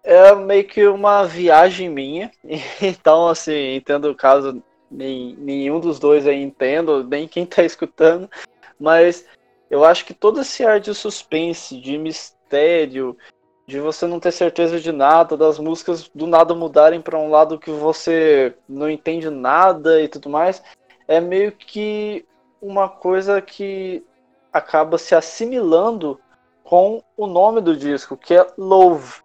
é meio que uma viagem minha. Então, assim, entendo o caso, nem, nenhum dos dois aí entendo, nem quem tá escutando, mas eu acho que todo esse ar de suspense, de mistério, de você não ter certeza de nada, das músicas do nada mudarem para um lado que você não entende nada e tudo mais, é meio que uma coisa que acaba se assimilando com o nome do disco, que é Love.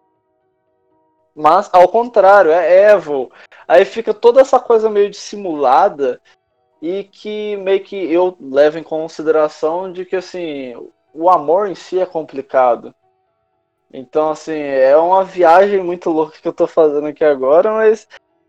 Mas ao contrário, é Evil. Aí fica toda essa coisa meio dissimulada e que meio que eu levo em consideração de que assim, o amor em si é complicado. Então, assim, é uma viagem muito louca que eu tô fazendo aqui agora, mas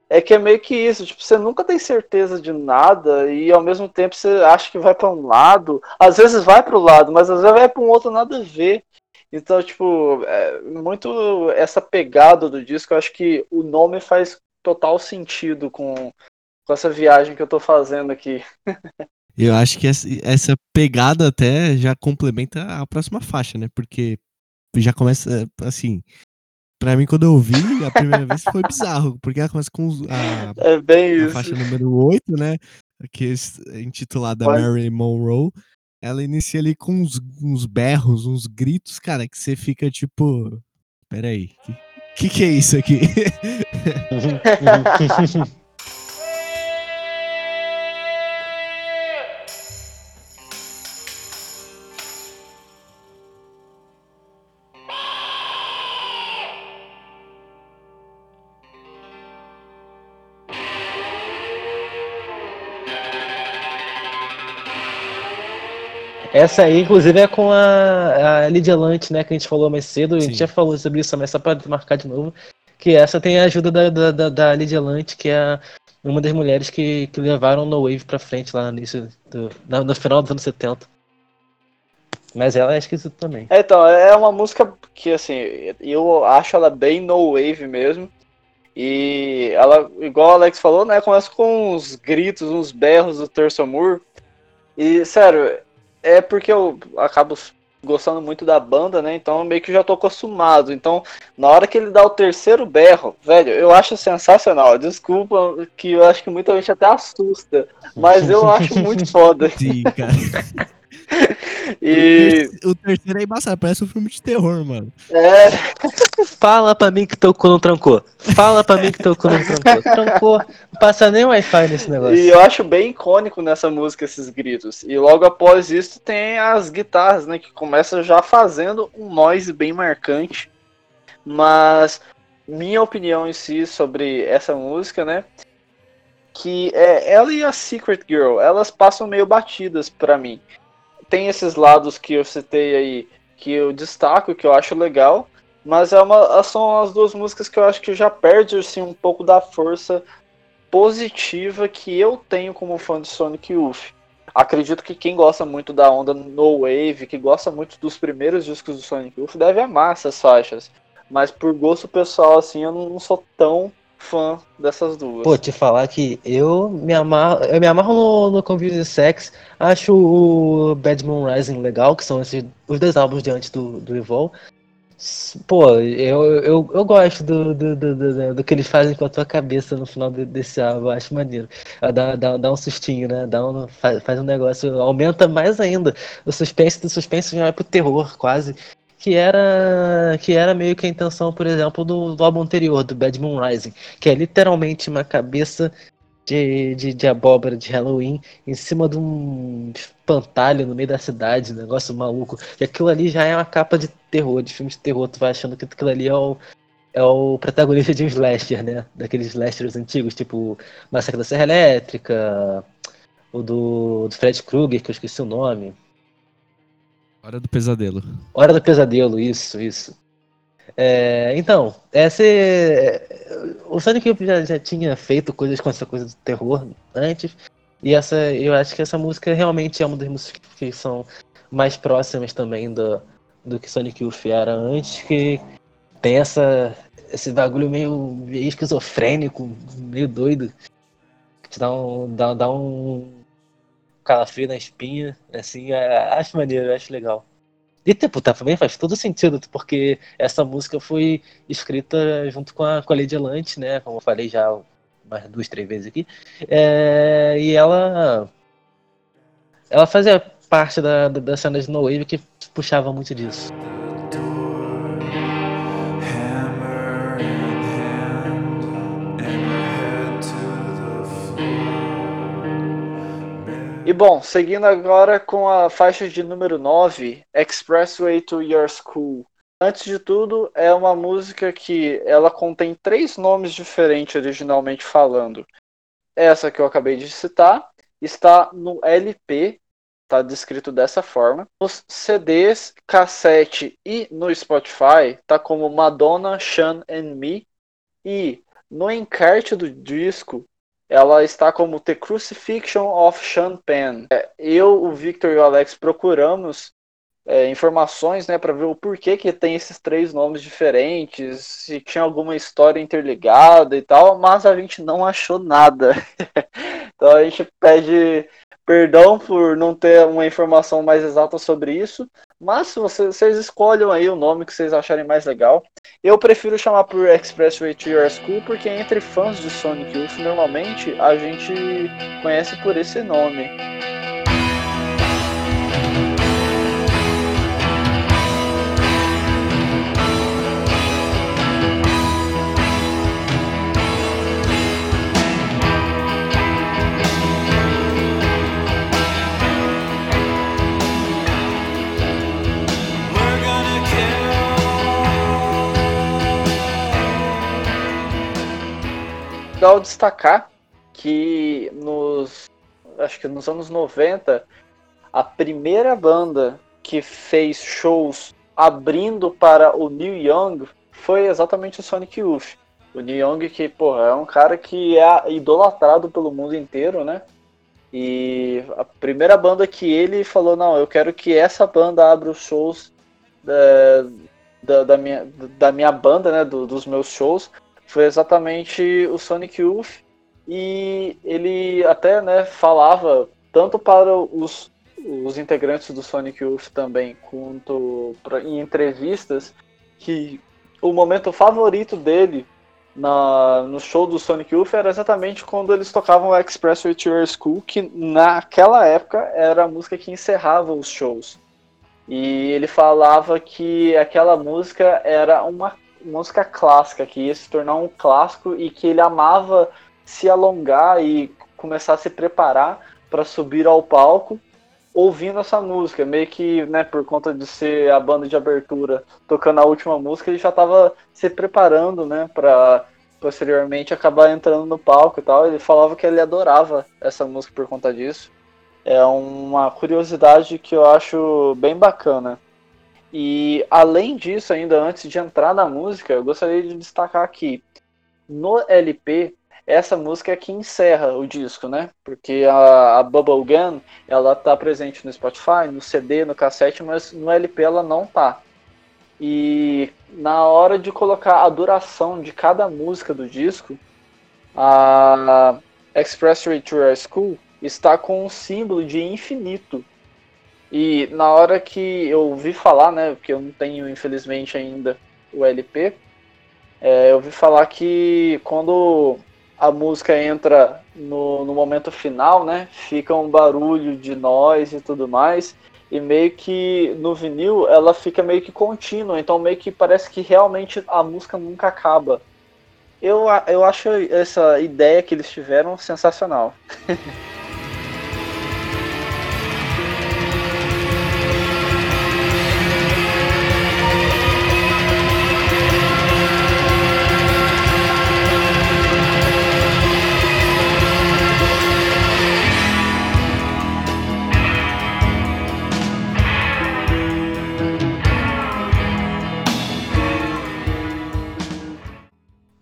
é que é meio que isso, tipo, você nunca tem certeza de nada e ao mesmo tempo você acha que vai para um lado, às vezes vai para o lado, mas às vezes vai para um outro nada a ver. Então, tipo, é muito essa pegada do disco, eu acho que o nome faz total sentido com, com essa viagem que eu tô fazendo aqui. Eu acho que essa pegada até já complementa a próxima faixa, né? Porque já começa assim. Pra mim, quando eu ouvi a primeira vez, foi bizarro, porque ela começa com a, é a faixa número 8, né? Que é intitulada Pode. Mary Monroe. Ela inicia ali com uns, uns berros, uns gritos, cara, que você fica tipo. Peraí, que, que que é isso aqui? Essa aí, inclusive, é com a, a Lydia Lunt, né? Que a gente falou mais cedo. Sim. A gente já falou sobre isso, mas só para marcar de novo. Que essa tem a ajuda da, da, da, da Lydia Lunt, que é uma das mulheres que, que levaram No Wave pra frente lá no início, do, no, no final dos anos 70. Mas ela é esquisita também. É, então, é uma música que, assim, eu acho ela bem no wave mesmo. E ela, igual o Alex falou, né, começa com uns gritos, uns berros do Terço Moore. E, sério, é porque eu acabo gostando muito da banda, né? Então meio que já tô acostumado. Então, na hora que ele dá o terceiro berro, velho, eu acho sensacional. Desculpa que eu acho que muita gente até assusta, mas eu acho muito foda. Sim, cara. E... O terceiro é embaçado, parece um filme de terror, mano. É. Fala pra mim que teu cu não trancou. Fala pra mim que teu cu não trancou. Trancou. Não passa nem Wi-Fi nesse negócio. E eu acho bem icônico nessa música esses gritos. E logo após isso tem as guitarras, né? Que começam já fazendo um noise bem marcante. Mas minha opinião em si sobre essa música, né? Que é ela e a Secret Girl, elas passam meio batidas para mim. Tem esses lados que eu citei aí que eu destaco, que eu acho legal, mas é uma, são as duas músicas que eu acho que já perde assim, um pouco da força positiva que eu tenho como fã de Sonic Youth. Acredito que quem gosta muito da onda No Wave, que gosta muito dos primeiros discos do Sonic Youth, deve amar essas faixas. Mas por gosto pessoal, assim, eu não sou tão fã dessas duas. Pô, te falar que eu me amarro, eu me amarro no, no Convenience Sex, acho o Bad Moon Rising legal, que são esses, os dois álbuns de antes do, do Evolve. Pô, eu, eu, eu gosto do, do, do, do, do que eles fazem com a tua cabeça no final desse álbum, acho maneiro. Dá, dá, dá um sustinho, né? Dá um, faz, faz um negócio, aumenta mais ainda. O suspense do suspense já vai pro terror, quase. Que era, que era meio que a intenção, por exemplo, do, do álbum anterior, do Bad Moon Rising, que é literalmente uma cabeça de, de, de, abóbora de Halloween em cima de um espantalho no meio da cidade, um negócio maluco. E aquilo ali já é uma capa de terror, de filme de terror. Tu vai achando que aquilo ali é o, é o protagonista de um slasher, né? Daqueles slashers antigos, tipo Massacre da Serra Elétrica, o do, do Fred Krueger, que eu esqueci o nome. Hora do Pesadelo. Hora do Pesadelo, isso, isso. É, então, essa o Sonic já, já tinha feito coisas com essa coisa do terror antes, e essa eu acho que essa música realmente é uma das músicas que são mais próximas também do, do que Sonic Youth era antes, que tem essa esse bagulho meio, esquizofrênico, meio doido, que dá um, dá, dá um calafrio na espinha, assim, é, acho maneiro, acho legal. E tipo, tá, também faz todo sentido, porque essa música foi escrita junto com a, com a Lady Lante, né? Como eu falei já mais duas, três vezes aqui. É, e ela. Ela fazia parte da, da, da cena de No Wave que puxava muito disso. E bom, seguindo agora com a faixa de número 9, Expressway to Your School. Antes de tudo, é uma música que ela contém três nomes diferentes originalmente falando. Essa que eu acabei de citar está no LP, está descrito dessa forma. Nos CDs, cassete e no Spotify está como Madonna, Sean and Me. E no encarte do disco ela está como The Crucifixion of Sean Penn. É, eu, o Victor e o Alex procuramos é, informações né, para ver o porquê que tem esses três nomes diferentes, se tinha alguma história interligada e tal, mas a gente não achou nada. então a gente pede perdão por não ter uma informação mais exata sobre isso, mas vocês escolham aí o nome que vocês acharem mais legal. Eu prefiro chamar por Expressway to Your School, porque entre fãs de Sonic Youth, normalmente a gente conhece por esse nome. Legal destacar que nos acho que nos anos 90 a primeira banda que fez shows abrindo para o Neil Young foi exatamente o Sonic Youth. O Neil Young que, porra, é um cara que é idolatrado pelo mundo inteiro, né? E a primeira banda que ele falou, não, eu quero que essa banda abra os shows da, é, da, da minha, da minha banda, né? Do, dos meus shows foi exatamente o Sonic Youth e ele até né, falava tanto para os, os integrantes do Sonic Youth também quanto pra, em entrevistas que o momento favorito dele na, no show do Sonic Youth era exatamente quando eles tocavam Express with Your School, que naquela época era a música que encerrava os shows. E ele falava que aquela música era uma música clássica, que ia se tornar um clássico e que ele amava se alongar e começar a se preparar para subir ao palco ouvindo essa música, meio que, né, por conta de ser a banda de abertura tocando a última música, ele já estava se preparando, né, para posteriormente acabar entrando no palco e tal. Ele falava que ele adorava essa música por conta disso. É uma curiosidade que eu acho bem bacana. E além disso, ainda antes de entrar na música, eu gostaria de destacar que no LP essa música é que encerra o disco, né? Porque a, a Bubble Gun, ela tá presente no Spotify, no CD, no cassete, mas no LP ela não tá. E na hora de colocar a duração de cada música do disco, a Expressway Tour School está com um símbolo de infinito. E na hora que eu ouvi falar, né, porque eu não tenho infelizmente ainda o LP, é, eu ouvi falar que quando a música entra no, no momento final, né, fica um barulho de nós e tudo mais, e meio que no vinil ela fica meio que contínua, então meio que parece que realmente a música nunca acaba. Eu, eu acho essa ideia que eles tiveram sensacional.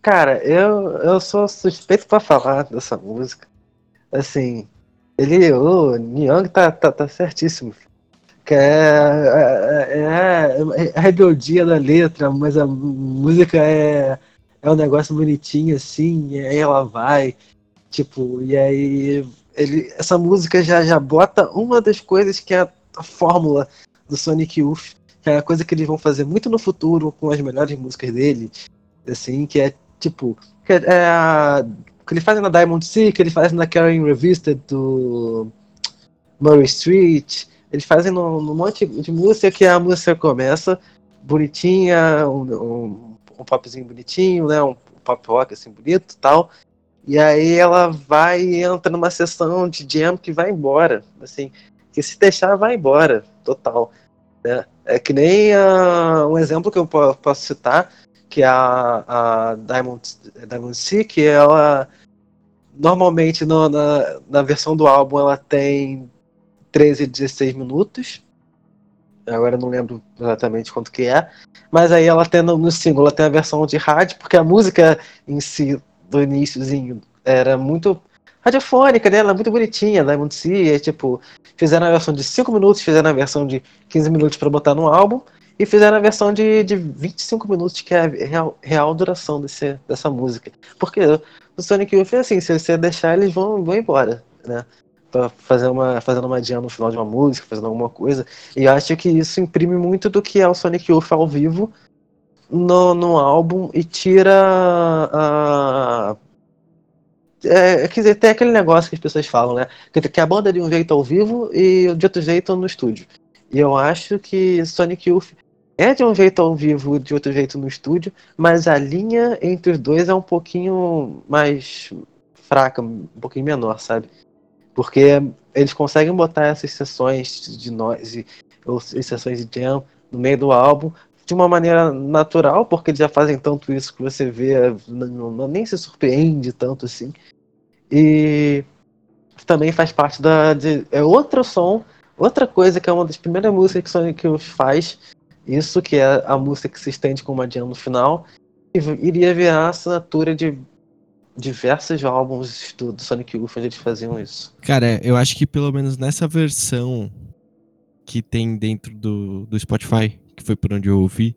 Cara, eu, eu sou suspeito pra falar dessa música. Assim, ele, o Nyang tá, tá, tá certíssimo. Que é, é, é, é a rebeldia da letra, mas a música é, é um negócio bonitinho assim, e aí ela vai, tipo, e aí ele, essa música já, já bota uma das coisas que é a fórmula do Sonic Youth, que é a coisa que eles vão fazer muito no futuro com as melhores músicas dele, assim, que é Tipo, é, que ele faz na Diamond Sea, que ele faz na Karen Revista do Murray Street, eles fazem num, num monte de música que a música começa bonitinha, um, um, um popzinho bonitinho, né? Um pop rock assim bonito tal. E aí ela vai e entra numa sessão de jam que vai embora. Assim, que se deixar vai embora, total. Né? É que nem uh, um exemplo que eu posso citar que é a, a Diamond, Diamond Sea, que ela normalmente no, na, na versão do álbum ela tem 13 e 16 minutos. Agora eu não lembro exatamente quanto que é. Mas aí ela tem no, no single, ela tem a versão de rádio, porque a música em si, do iníciozinho, era muito radiofônica, né? Ela é muito bonitinha, Diamond Sea, é, tipo, fizeram a versão de 5 minutos, fizeram a versão de 15 minutos para botar no álbum, e fizeram a versão de, de 25 minutos, que é a real, real duração desse, dessa música. Porque o Sonic Youth é assim, se você deixar, eles vão, vão embora, né? Pra fazer uma, fazendo uma jam no final de uma música, fazendo alguma coisa. E eu acho que isso imprime muito do que é o Sonic Youth ao vivo no, no álbum e tira a. É, quer dizer, tem aquele negócio que as pessoas falam, né? Que, que a banda é de um jeito ao vivo e de outro jeito no estúdio. E eu acho que Sonic Youth é de um jeito ao vivo, de outro jeito no estúdio, mas a linha entre os dois é um pouquinho mais fraca, um pouquinho menor, sabe? Porque eles conseguem botar essas sessões de noise ou sessões de jam no meio do álbum de uma maneira natural, porque eles já fazem tanto isso que você vê, não, não, nem se surpreende tanto assim. E também faz parte da. De, é outro som, outra coisa que é uma das primeiras músicas que Sonic faz, isso que é a música que se estende com uma jam no final, iria virar a assinatura de diversos álbuns do, do Sonic Youth onde eles faziam isso. Cara, eu acho que pelo menos nessa versão que tem dentro do, do Spotify, que foi por onde eu ouvi,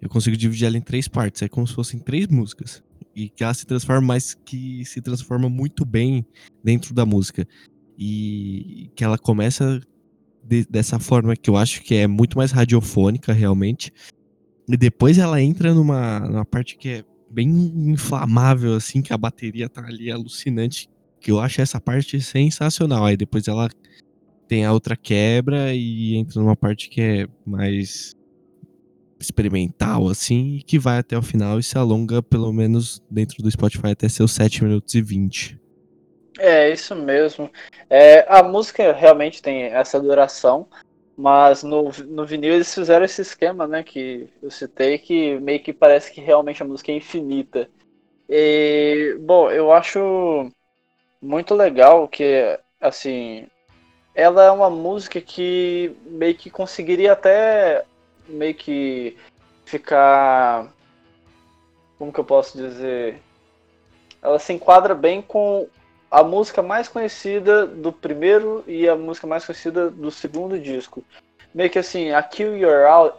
eu consigo dividir ela em três partes. É como se fossem três músicas. E que ela se transforma, mas que se transforma muito bem dentro da música. E que ela começa de, dessa forma que eu acho que é muito mais radiofônica realmente. E depois ela entra numa, numa parte que é bem inflamável, assim, que a bateria tá ali alucinante. Que eu acho essa parte sensacional. Aí depois ela tem a outra quebra e entra numa parte que é mais experimental, assim, e que vai até o final e se alonga, pelo menos dentro do Spotify, até seus 7 minutos e 20. É, isso mesmo. É, a música realmente tem essa duração, mas no, no vinil eles fizeram esse esquema, né, que eu citei, que meio que parece que realmente a música é infinita. E, bom, eu acho muito legal que, assim, ela é uma música que meio que conseguiria até meio que ficar. Como que eu posso dizer? Ela se enquadra bem com a música mais conhecida do primeiro e a música mais conhecida do segundo disco. Meio que assim, a Kill Your,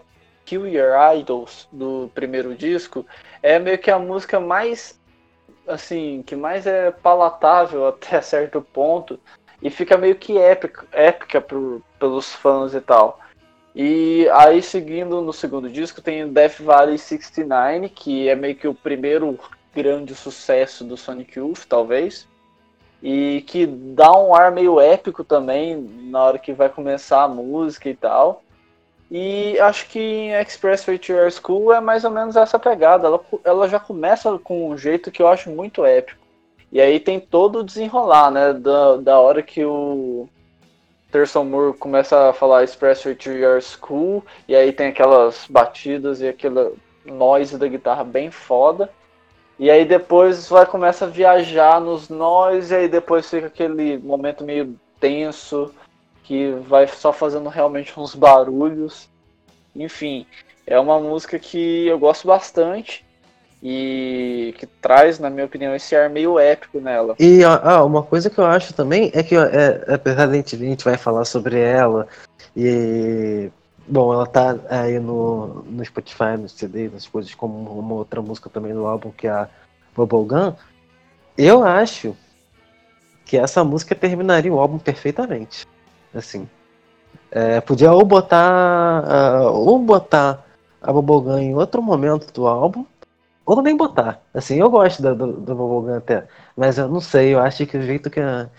Kill Your Idols do primeiro disco é meio que a música mais assim, que mais é palatável até certo ponto e fica meio que épica, épica pro, pelos fãs e tal. E aí, seguindo no segundo disco, tem Death Valley 69, que é meio que o primeiro grande sucesso do Sonic Youth, talvez e que dá um ar meio épico também na hora que vai começar a música e tal. E acho que em Expressway to School é mais ou menos essa pegada. Ela, ela já começa com um jeito que eu acho muito épico. E aí tem todo o desenrolar, né? Da, da hora que o Thurston Moore começa a falar Expressway to Your School, e aí tem aquelas batidas e aquela noise da guitarra bem foda. E aí depois vai começa a viajar nos nós, e aí depois fica aquele momento meio tenso, que vai só fazendo realmente uns barulhos. Enfim, é uma música que eu gosto bastante e que traz, na minha opinião, esse ar meio épico nela. E ah, uma coisa que eu acho também é que, é, apesar de a gente, vai falar sobre ela, e Bom, ela tá aí no, no Spotify, no CD, nas coisas como uma outra música também do álbum, que é a Bubblegum. Eu acho que essa música terminaria o álbum perfeitamente. Assim. É, podia ou botar. Uh, ou botar a Bubblegum em outro momento do álbum, ou nem botar. Assim, eu gosto da, do, do Bubblegum até. Mas eu não sei, eu acho que o jeito que, a,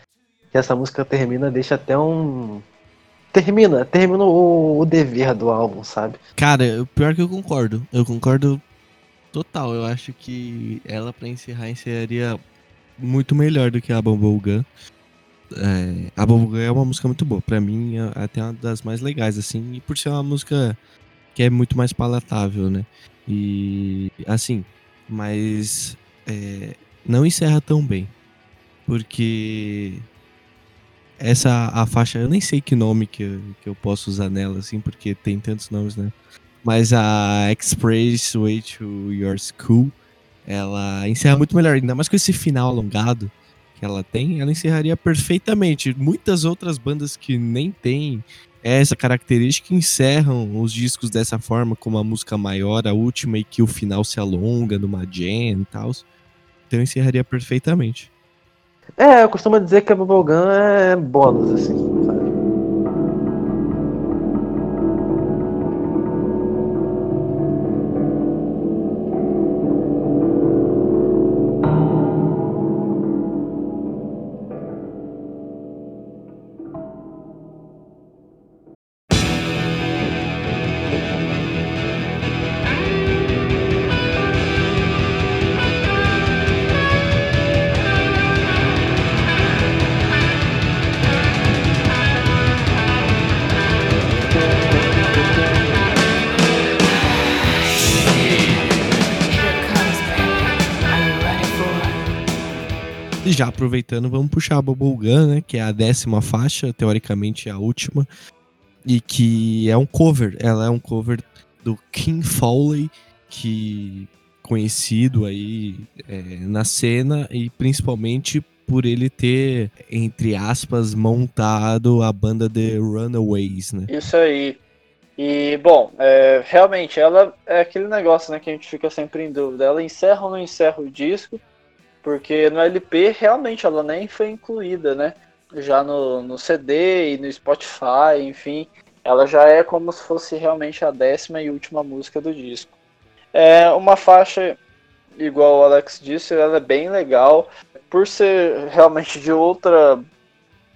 que essa música termina deixa até um termina, termina o, o dever do álbum, sabe? Cara, pior que eu concordo. Eu concordo total. Eu acho que ela, pra encerrar, encerraria muito melhor do que a Bubblegum. É, a Bubblegum é uma música muito boa. Pra mim, é até uma das mais legais, assim. E por ser uma música que é muito mais palatável, né? E, assim, mas é, não encerra tão bem. Porque essa a faixa, eu nem sei que nome que eu, que eu posso usar nela, assim, porque tem tantos nomes, né? Mas a Express Way to Your School, ela encerra muito melhor, ainda mais com esse final alongado que ela tem, ela encerraria perfeitamente. Muitas outras bandas que nem têm essa característica encerram os discos dessa forma, como a música maior, a última, e que o final se alonga numa jam e tal. Então encerraria perfeitamente. É, eu costumo dizer que a Bubblegum é bônus, assim. Aproveitando, vamos puxar a Bubblegum, né? Que é a décima faixa, teoricamente a última. E que é um cover. Ela é um cover do King Foley, que conhecido aí é, na cena e principalmente por ele ter, entre aspas, montado a banda The Runaways, né? Isso aí. E, bom, é, realmente, ela é aquele negócio né, que a gente fica sempre em dúvida. Ela encerra ou não encerra o disco? Porque no LP realmente ela nem foi incluída, né? Já no, no CD e no Spotify, enfim, ela já é como se fosse realmente a décima e última música do disco. É uma faixa, igual o Alex disse, ela é bem legal. Por ser realmente de outra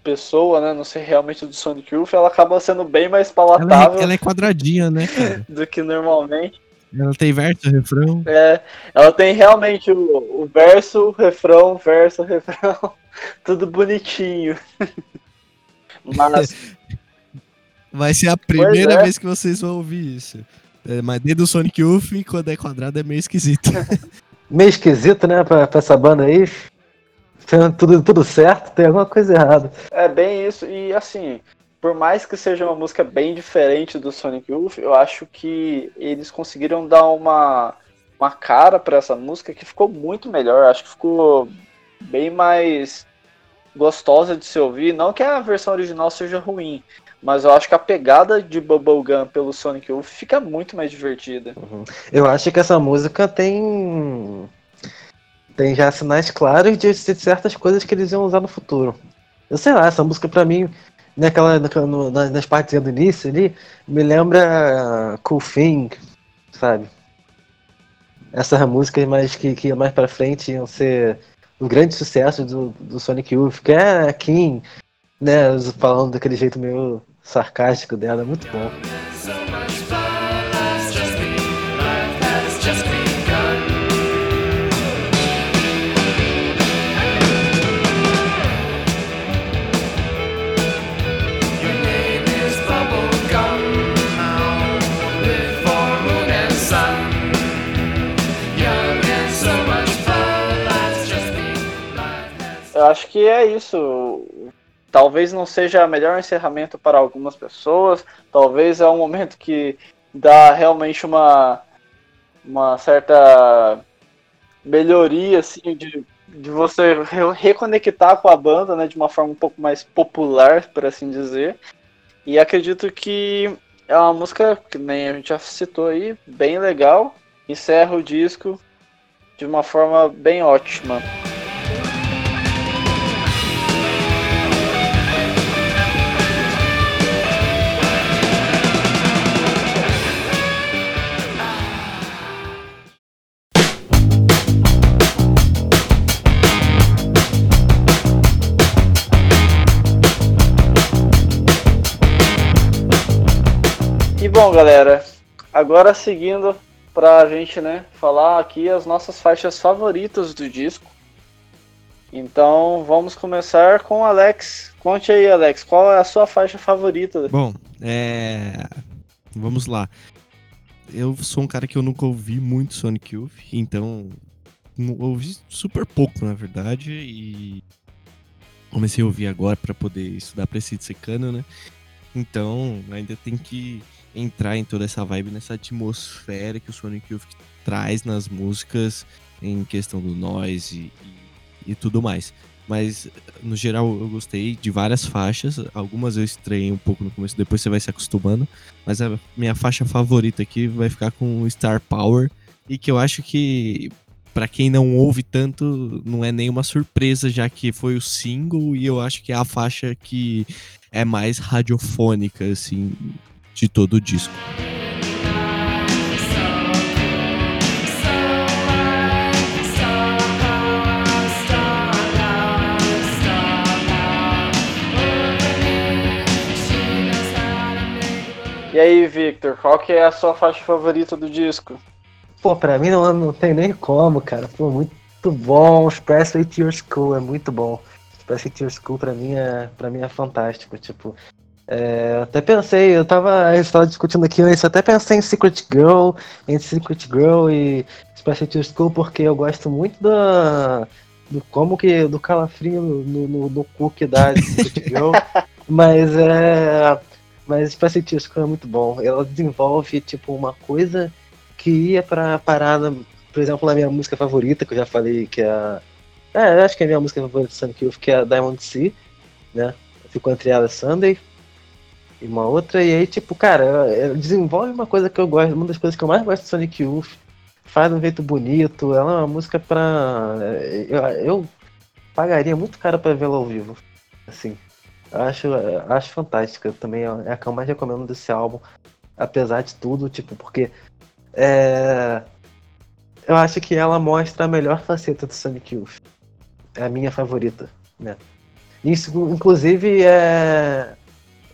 pessoa, né? Não ser realmente do Sonic Youth, ela acaba sendo bem mais palatável. Ela é, ela é quadradinha, né, cara? do que normalmente. Ela tem verso, refrão. É, ela tem realmente o, o verso, refrão, verso, refrão. tudo bonitinho. Mas. Vai ser a primeira é. vez que vocês vão ouvir isso. É, mas dentro do Sonic Youth, quando é quadrado, é meio esquisito. meio esquisito, né, pra, pra essa banda aí. Tudo, tudo certo, tem alguma coisa errada. É bem isso, e assim, por mais que seja uma música bem diferente do Sonic Youth, eu acho que eles conseguiram dar uma, uma cara para essa música que ficou muito melhor. Acho que ficou bem mais gostosa de se ouvir. Não que a versão original seja ruim, mas eu acho que a pegada de Bubblegum pelo Sonic Youth fica muito mais divertida. Uhum. Eu acho que essa música tem tem já sinais claros de, certas coisas que eles iam usar no futuro. Eu sei lá, essa música para mim naquela, naquela no, nas partes do início ali, me lembra Cool Thing, sabe? Essas músicas mais que, que mais pra frente iam ser um grande sucesso do, do Sonic Youth, que é Kim, né? Falando daquele jeito meio sarcástico dela, muito bom. Eu acho que é isso. Talvez não seja o melhor encerramento para algumas pessoas, talvez é um momento que dá realmente uma, uma certa melhoria assim, de, de você reconectar com a banda né, de uma forma um pouco mais popular, por assim dizer. E acredito que é uma música que nem a gente já citou aí, bem legal. Encerra o disco de uma forma bem ótima. Bom, galera, agora seguindo pra gente, né, falar aqui as nossas faixas favoritas do disco. Então, vamos começar com Alex. Conte aí, Alex, qual é a sua faixa favorita? Bom, é... Vamos lá. Eu sou um cara que eu nunca ouvi muito Sonic Youth, então ouvi super pouco, na verdade, e comecei a ouvir agora para poder estudar pra esse secano, né? Então, ainda tem que entrar em toda essa vibe, nessa atmosfera que o Sonic Youth traz nas músicas em questão do noise e, e, tudo mais. Mas, no geral, eu gostei de várias faixas. Algumas eu estranhei um pouco no começo, depois você vai se acostumando. Mas a minha faixa favorita aqui vai ficar com Star Power. E que eu acho que, para quem não ouve tanto, não é nenhuma surpresa, já que foi o single. E eu acho que é a faixa que é mais radiofônica, assim, de todo o disco. E aí, Victor, qual que é a sua faixa favorita do disco? Pô, pra mim não, não tem nem como, cara. Pô, muito bom. Expressway to Your School é muito bom. Expressway to Your School pra mim é, pra mim é fantástico. Tipo, é, até pensei, eu tava, gente tava discutindo aqui antes, até pensei em Secret Girl, em Secret Girl e Special to School, porque eu gosto muito da, do como que, do calafrio no, no, no cu que dá de Secret Girl, mas é, mas Special to School é muito bom, ela desenvolve, tipo, uma coisa que ia pra parada, por exemplo, na minha música favorita, que eu já falei que é a, é, acho que é a minha música favorita Sonic Youth, que é a Diamond Sea, né, ficou entre ela e Sunday, e uma outra, e aí, tipo, cara, desenvolve uma coisa que eu gosto, uma das coisas que eu mais gosto de Sonic Youth, faz um jeito bonito, ela é uma música pra. Eu, eu pagaria muito caro pra vê-la ao vivo. Assim. Acho, acho fantástica. Também é a que eu mais recomendo desse álbum. Apesar de tudo, tipo, porque. É, eu acho que ela mostra a melhor faceta do Sonic Youth. É a minha favorita, né? Isso, inclusive, é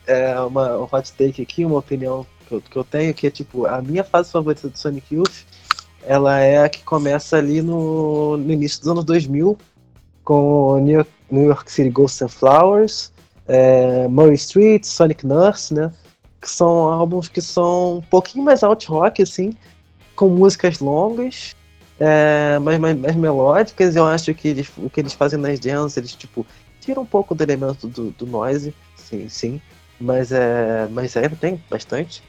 é uma, um hot take aqui, uma opinião que eu, que eu tenho, que é tipo, a minha fase favorita do Sonic Youth, ela é a que começa ali no, no início dos anos 2000, com New, New York City Ghosts and Flowers, é, Murray Street, Sonic Nurse, né? Que são álbuns que são um pouquinho mais alt rock, assim, com músicas longas, é, mais, mais, mais, melódicas. Eu acho que eles, o que eles fazem nas jams, eles tipo tiram um pouco do elemento do, do noise, sim, sim. Mas é, mas é, tem bastante.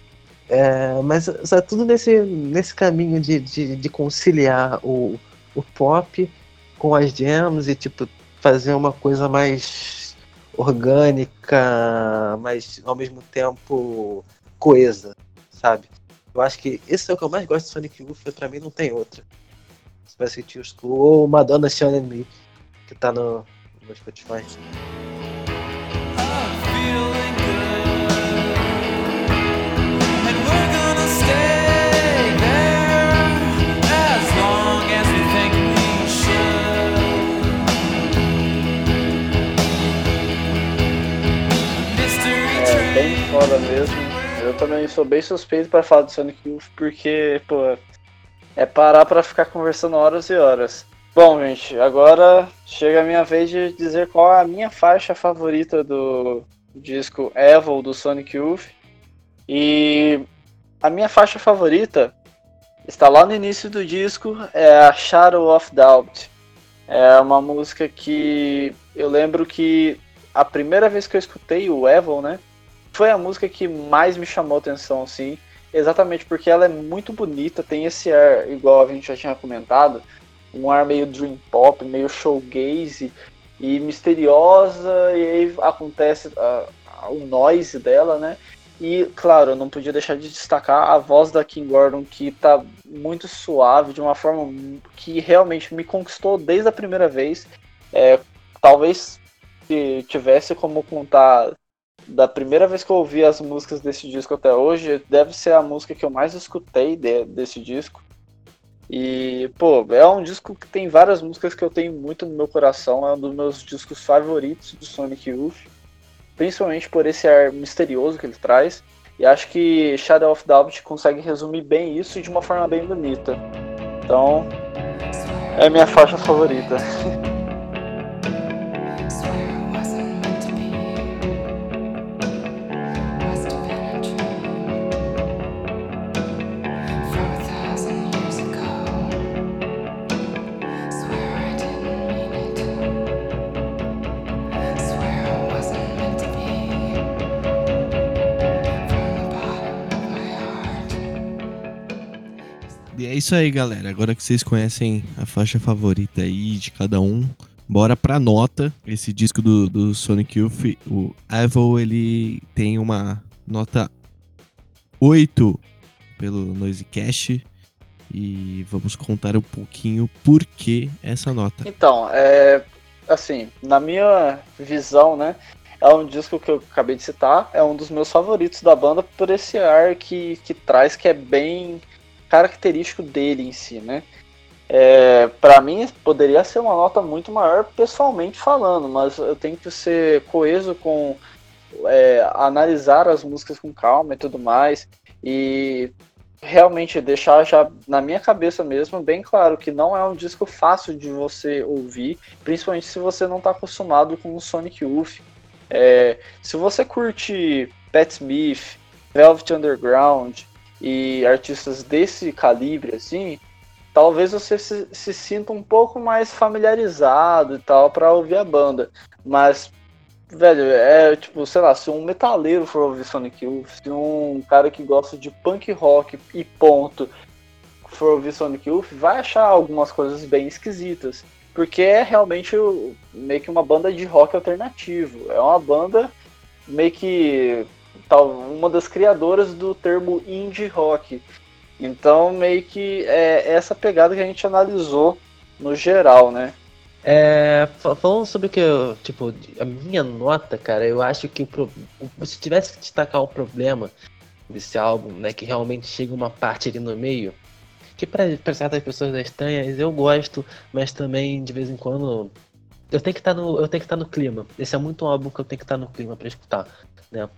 É, mas é tudo nesse, nesse caminho de, de, de, conciliar o, o pop com as jams e tipo fazer uma coisa mais orgânica, mas ao mesmo tempo coesa, sabe? Eu acho que esse é o que eu mais gosto de Sonic Youth, pra mim não tem outra. Special School ou Madonna Shining Me, que tá no, no Spotify. Foda mesmo. Eu também sou bem suspeito para falar do Sonic Youth porque, pô, é parar para ficar conversando horas e horas. Bom, gente, agora chega a minha vez de dizer qual é a minha faixa favorita do disco Evil do Sonic Youth. E a minha faixa favorita está lá no início do disco, é a Shadow of Doubt. É uma música que eu lembro que a primeira vez que eu escutei o Evil, né, foi a música que mais me chamou atenção, assim exatamente porque ela é muito bonita, tem esse ar, igual a gente já tinha comentado, um ar meio dream pop, meio showgaze e misteriosa, e aí acontece uh, o noise dela, né? E, claro, não podia deixar de destacar a voz da Kim Gordon, que tá muito suave, de uma forma que realmente me conquistou desde a primeira vez. É, talvez se tivesse como contar da primeira vez que eu ouvi as músicas desse disco até hoje, deve ser a música que eu mais escutei de, desse disco. E, pô, é um disco que tem várias músicas que eu tenho muito no meu coração, é um dos meus discos favoritos do Sonic Youth, principalmente por esse ar misterioso que ele traz. E acho que Shadow of Doubt consegue resumir bem isso de uma forma bem bonita. Então, é minha faixa favorita. isso aí, galera. Agora que vocês conhecem a faixa favorita aí de cada um, bora pra nota. Esse disco do, do Sonic Youth, o Evil, ele tem uma nota 8 pelo Noise Cash. E vamos contar um pouquinho por que essa nota. Então, é. Assim, na minha visão, né? É um disco que eu acabei de citar, é um dos meus favoritos da banda por esse ar que, que traz, que é bem característico dele em si, né? É, para mim poderia ser uma nota muito maior pessoalmente falando, mas eu tenho que ser coeso com é, analisar as músicas com calma e tudo mais e realmente deixar já na minha cabeça mesmo bem claro que não é um disco fácil de você ouvir, principalmente se você não está acostumado com o Sonic Youth. É, se você curte Pat Smith, Velvet Underground, e artistas desse calibre, assim, talvez você se, se sinta um pouco mais familiarizado e tal para ouvir a banda. Mas, velho, é tipo, sei lá, se um metaleiro for ouvir Sonic Youth, se um cara que gosta de punk rock e ponto for ouvir Sonic Youth, vai achar algumas coisas bem esquisitas. Porque é realmente meio que uma banda de rock alternativo. É uma banda meio que tal, uma das criadoras do termo indie rock. Então, meio que é essa pegada que a gente analisou no geral, né? É, falando sobre o que eu, tipo, a minha nota, cara, eu acho que se tivesse que destacar o problema desse álbum, né, que realmente chega uma parte ali no meio, que para certas pessoas é estranha, eu gosto, mas também de vez em quando eu tenho que estar tá no, eu tenho que estar tá no clima. Esse é muito um álbum que eu tenho que estar tá no clima para escutar, né?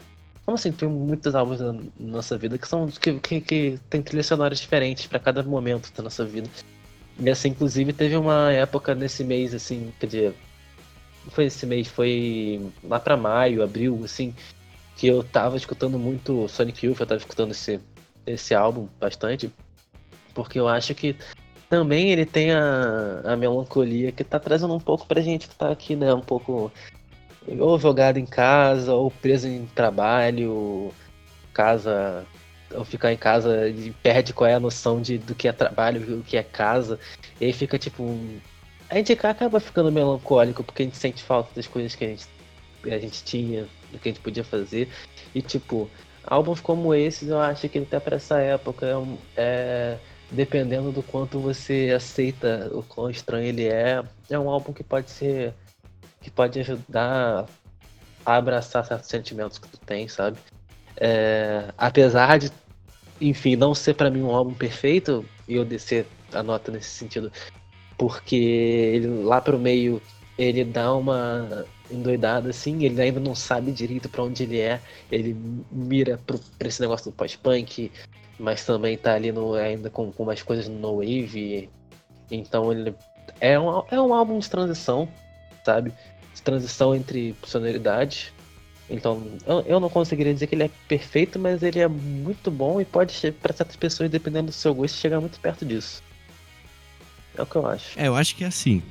Como assim, tem muitos álbuns na nossa vida que são que, que, que tem trilhas sonoras diferentes para cada momento da nossa vida. E assim, inclusive, teve uma época nesse mês, assim, quer dizer, não foi esse mês, foi lá pra maio, abril, assim, que eu tava escutando muito Sonic Youth, eu tava escutando esse, esse álbum bastante, porque eu acho que também ele tem a, a melancolia que tá trazendo um pouco pra gente que tá aqui, né, um pouco ou jogado em casa, ou preso em trabalho, casa, ou ficar em casa e perde qual é a noção de, do que é trabalho, do que é casa, e aí fica tipo. A gente acaba ficando melancólico porque a gente sente falta das coisas que a gente, a gente tinha, do que a gente podia fazer, e tipo, álbuns como esses eu acho que até para essa época é, é dependendo do quanto você aceita o quão estranho ele é, é um álbum que pode ser que pode ajudar a abraçar certos sentimentos que tu tem, sabe? É, apesar de, enfim, não ser para mim um álbum perfeito, e eu descer a nota nesse sentido, porque ele lá pro meio ele dá uma endoidada assim, ele ainda não sabe direito para onde ele é, ele mira pro, pra esse negócio do pós-punk, mas também tá ali no, ainda com, com umas coisas no wave, então ele é um, é um álbum de transição, sabe? De transição entre sonoridades. Então, eu, não conseguiria dizer que ele é perfeito, mas ele é muito bom e pode, para certas pessoas, dependendo do seu gosto, chegar muito perto disso. É o que eu acho. É, eu acho que é assim.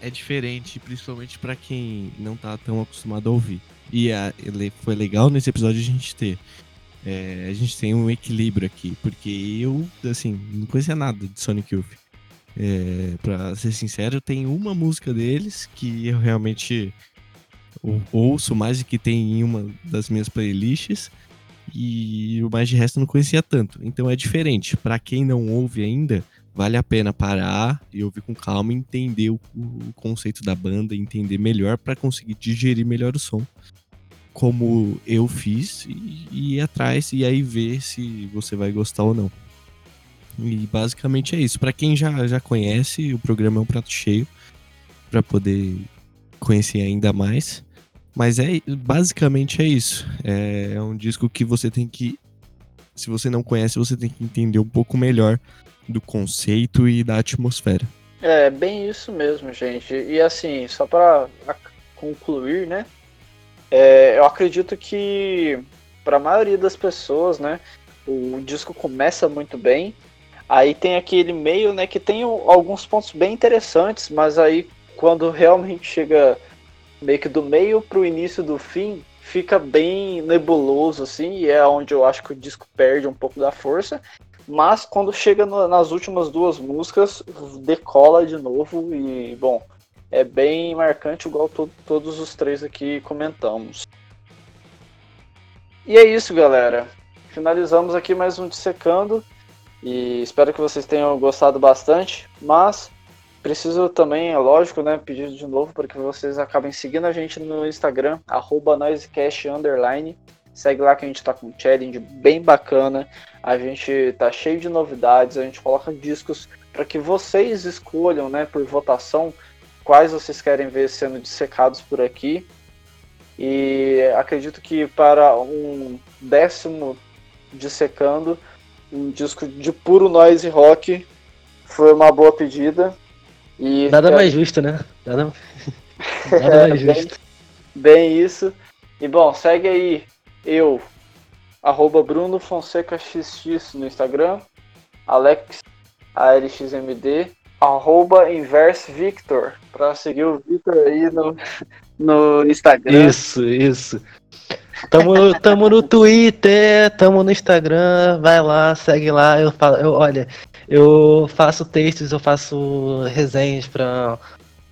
É diferente, principalmente para quem não tá tão acostumado a ouvir. E a, ele foi legal nesse episódio a gente ter. É, a gente tem um equilíbrio aqui, porque eu, assim, não conhecia nada de Sonic Youth. É, pra ser sincero, tem uma música deles que eu realmente ouço mais do que tem em uma das minhas playlists. E o mais de resto eu não conhecia tanto. Então é diferente. Para quem não ouve ainda, vale a pena parar e ouvir com calma, entender o, o conceito da banda, entender melhor para conseguir digerir melhor o som. Como eu fiz, e, e ir atrás e aí ver se você vai gostar ou não. E basicamente é isso. Para quem já, já conhece, o programa é um prato cheio para poder conhecer ainda mais. Mas é basicamente é isso. É, é um disco que você tem que, se você não conhece, você tem que entender um pouco melhor do conceito e da atmosfera. É bem isso mesmo, gente. E assim, só para concluir, né? É, eu acredito que para a maioria das pessoas, né, o disco começa muito bem Aí tem aquele meio, né, que tem alguns pontos bem interessantes, mas aí quando realmente chega meio que do meio pro início do fim, fica bem nebuloso, assim, e é onde eu acho que o disco perde um pouco da força. Mas quando chega no, nas últimas duas músicas, decola de novo e, bom, é bem marcante, igual to todos os três aqui comentamos. E é isso, galera. Finalizamos aqui mais um Dissecando. E espero que vocês tenham gostado bastante. Mas preciso também, é lógico, né, pedir de novo para que vocês acabem seguindo a gente no Instagram, noisecast underline. Segue lá que a gente está com um challenge bem bacana. A gente tá cheio de novidades, a gente coloca discos para que vocês escolham, né, por votação, quais vocês querem ver sendo dissecados por aqui. E acredito que para um décimo dissecando, um disco de puro noise rock. Foi uma boa pedida. E Nada mais justo, né? Nada, Nada mais justo. Bem, bem, isso. E bom, segue aí eu, arroba Bruno Fonseca XX no Instagram, Alex ALXMD, arroba Inverse Victor, pra seguir o Victor aí no, no Instagram. Isso, isso. Tamo no, tamo no Twitter, tamo no Instagram, vai lá, segue lá. Eu falo, eu, olha, eu faço textos, eu faço resenhas para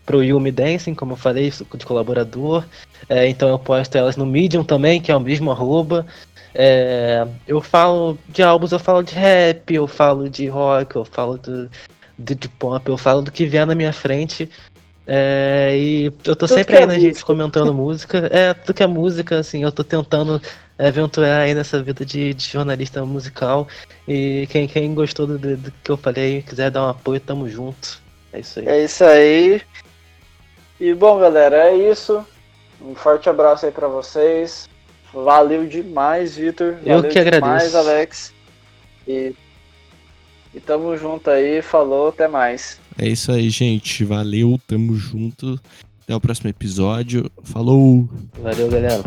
pro Yumi Dancing, como eu falei, de colaborador. É, então eu posto elas no Medium também, que é o mesmo arroba. É, eu falo de álbuns, eu falo de rap, eu falo de rock, eu falo do, de, de pop, eu falo do que vier na minha frente. É, e eu tô sempre aí é na gente comentando música. É, tudo que é música, assim, eu tô tentando aventurar aí nessa vida de, de jornalista musical. E quem, quem gostou do, do, que eu falei, quiser dar um apoio, tamo junto. É isso aí. É isso aí. E bom, galera, é isso. Um forte abraço aí para vocês. Valeu demais, Vitor. Eu que agradeço. demais, Alex. E, e tamo junto aí. Falou, até mais. É isso aí, gente. Valeu, tamo junto. Até o próximo episódio. Falou! Valeu, galera.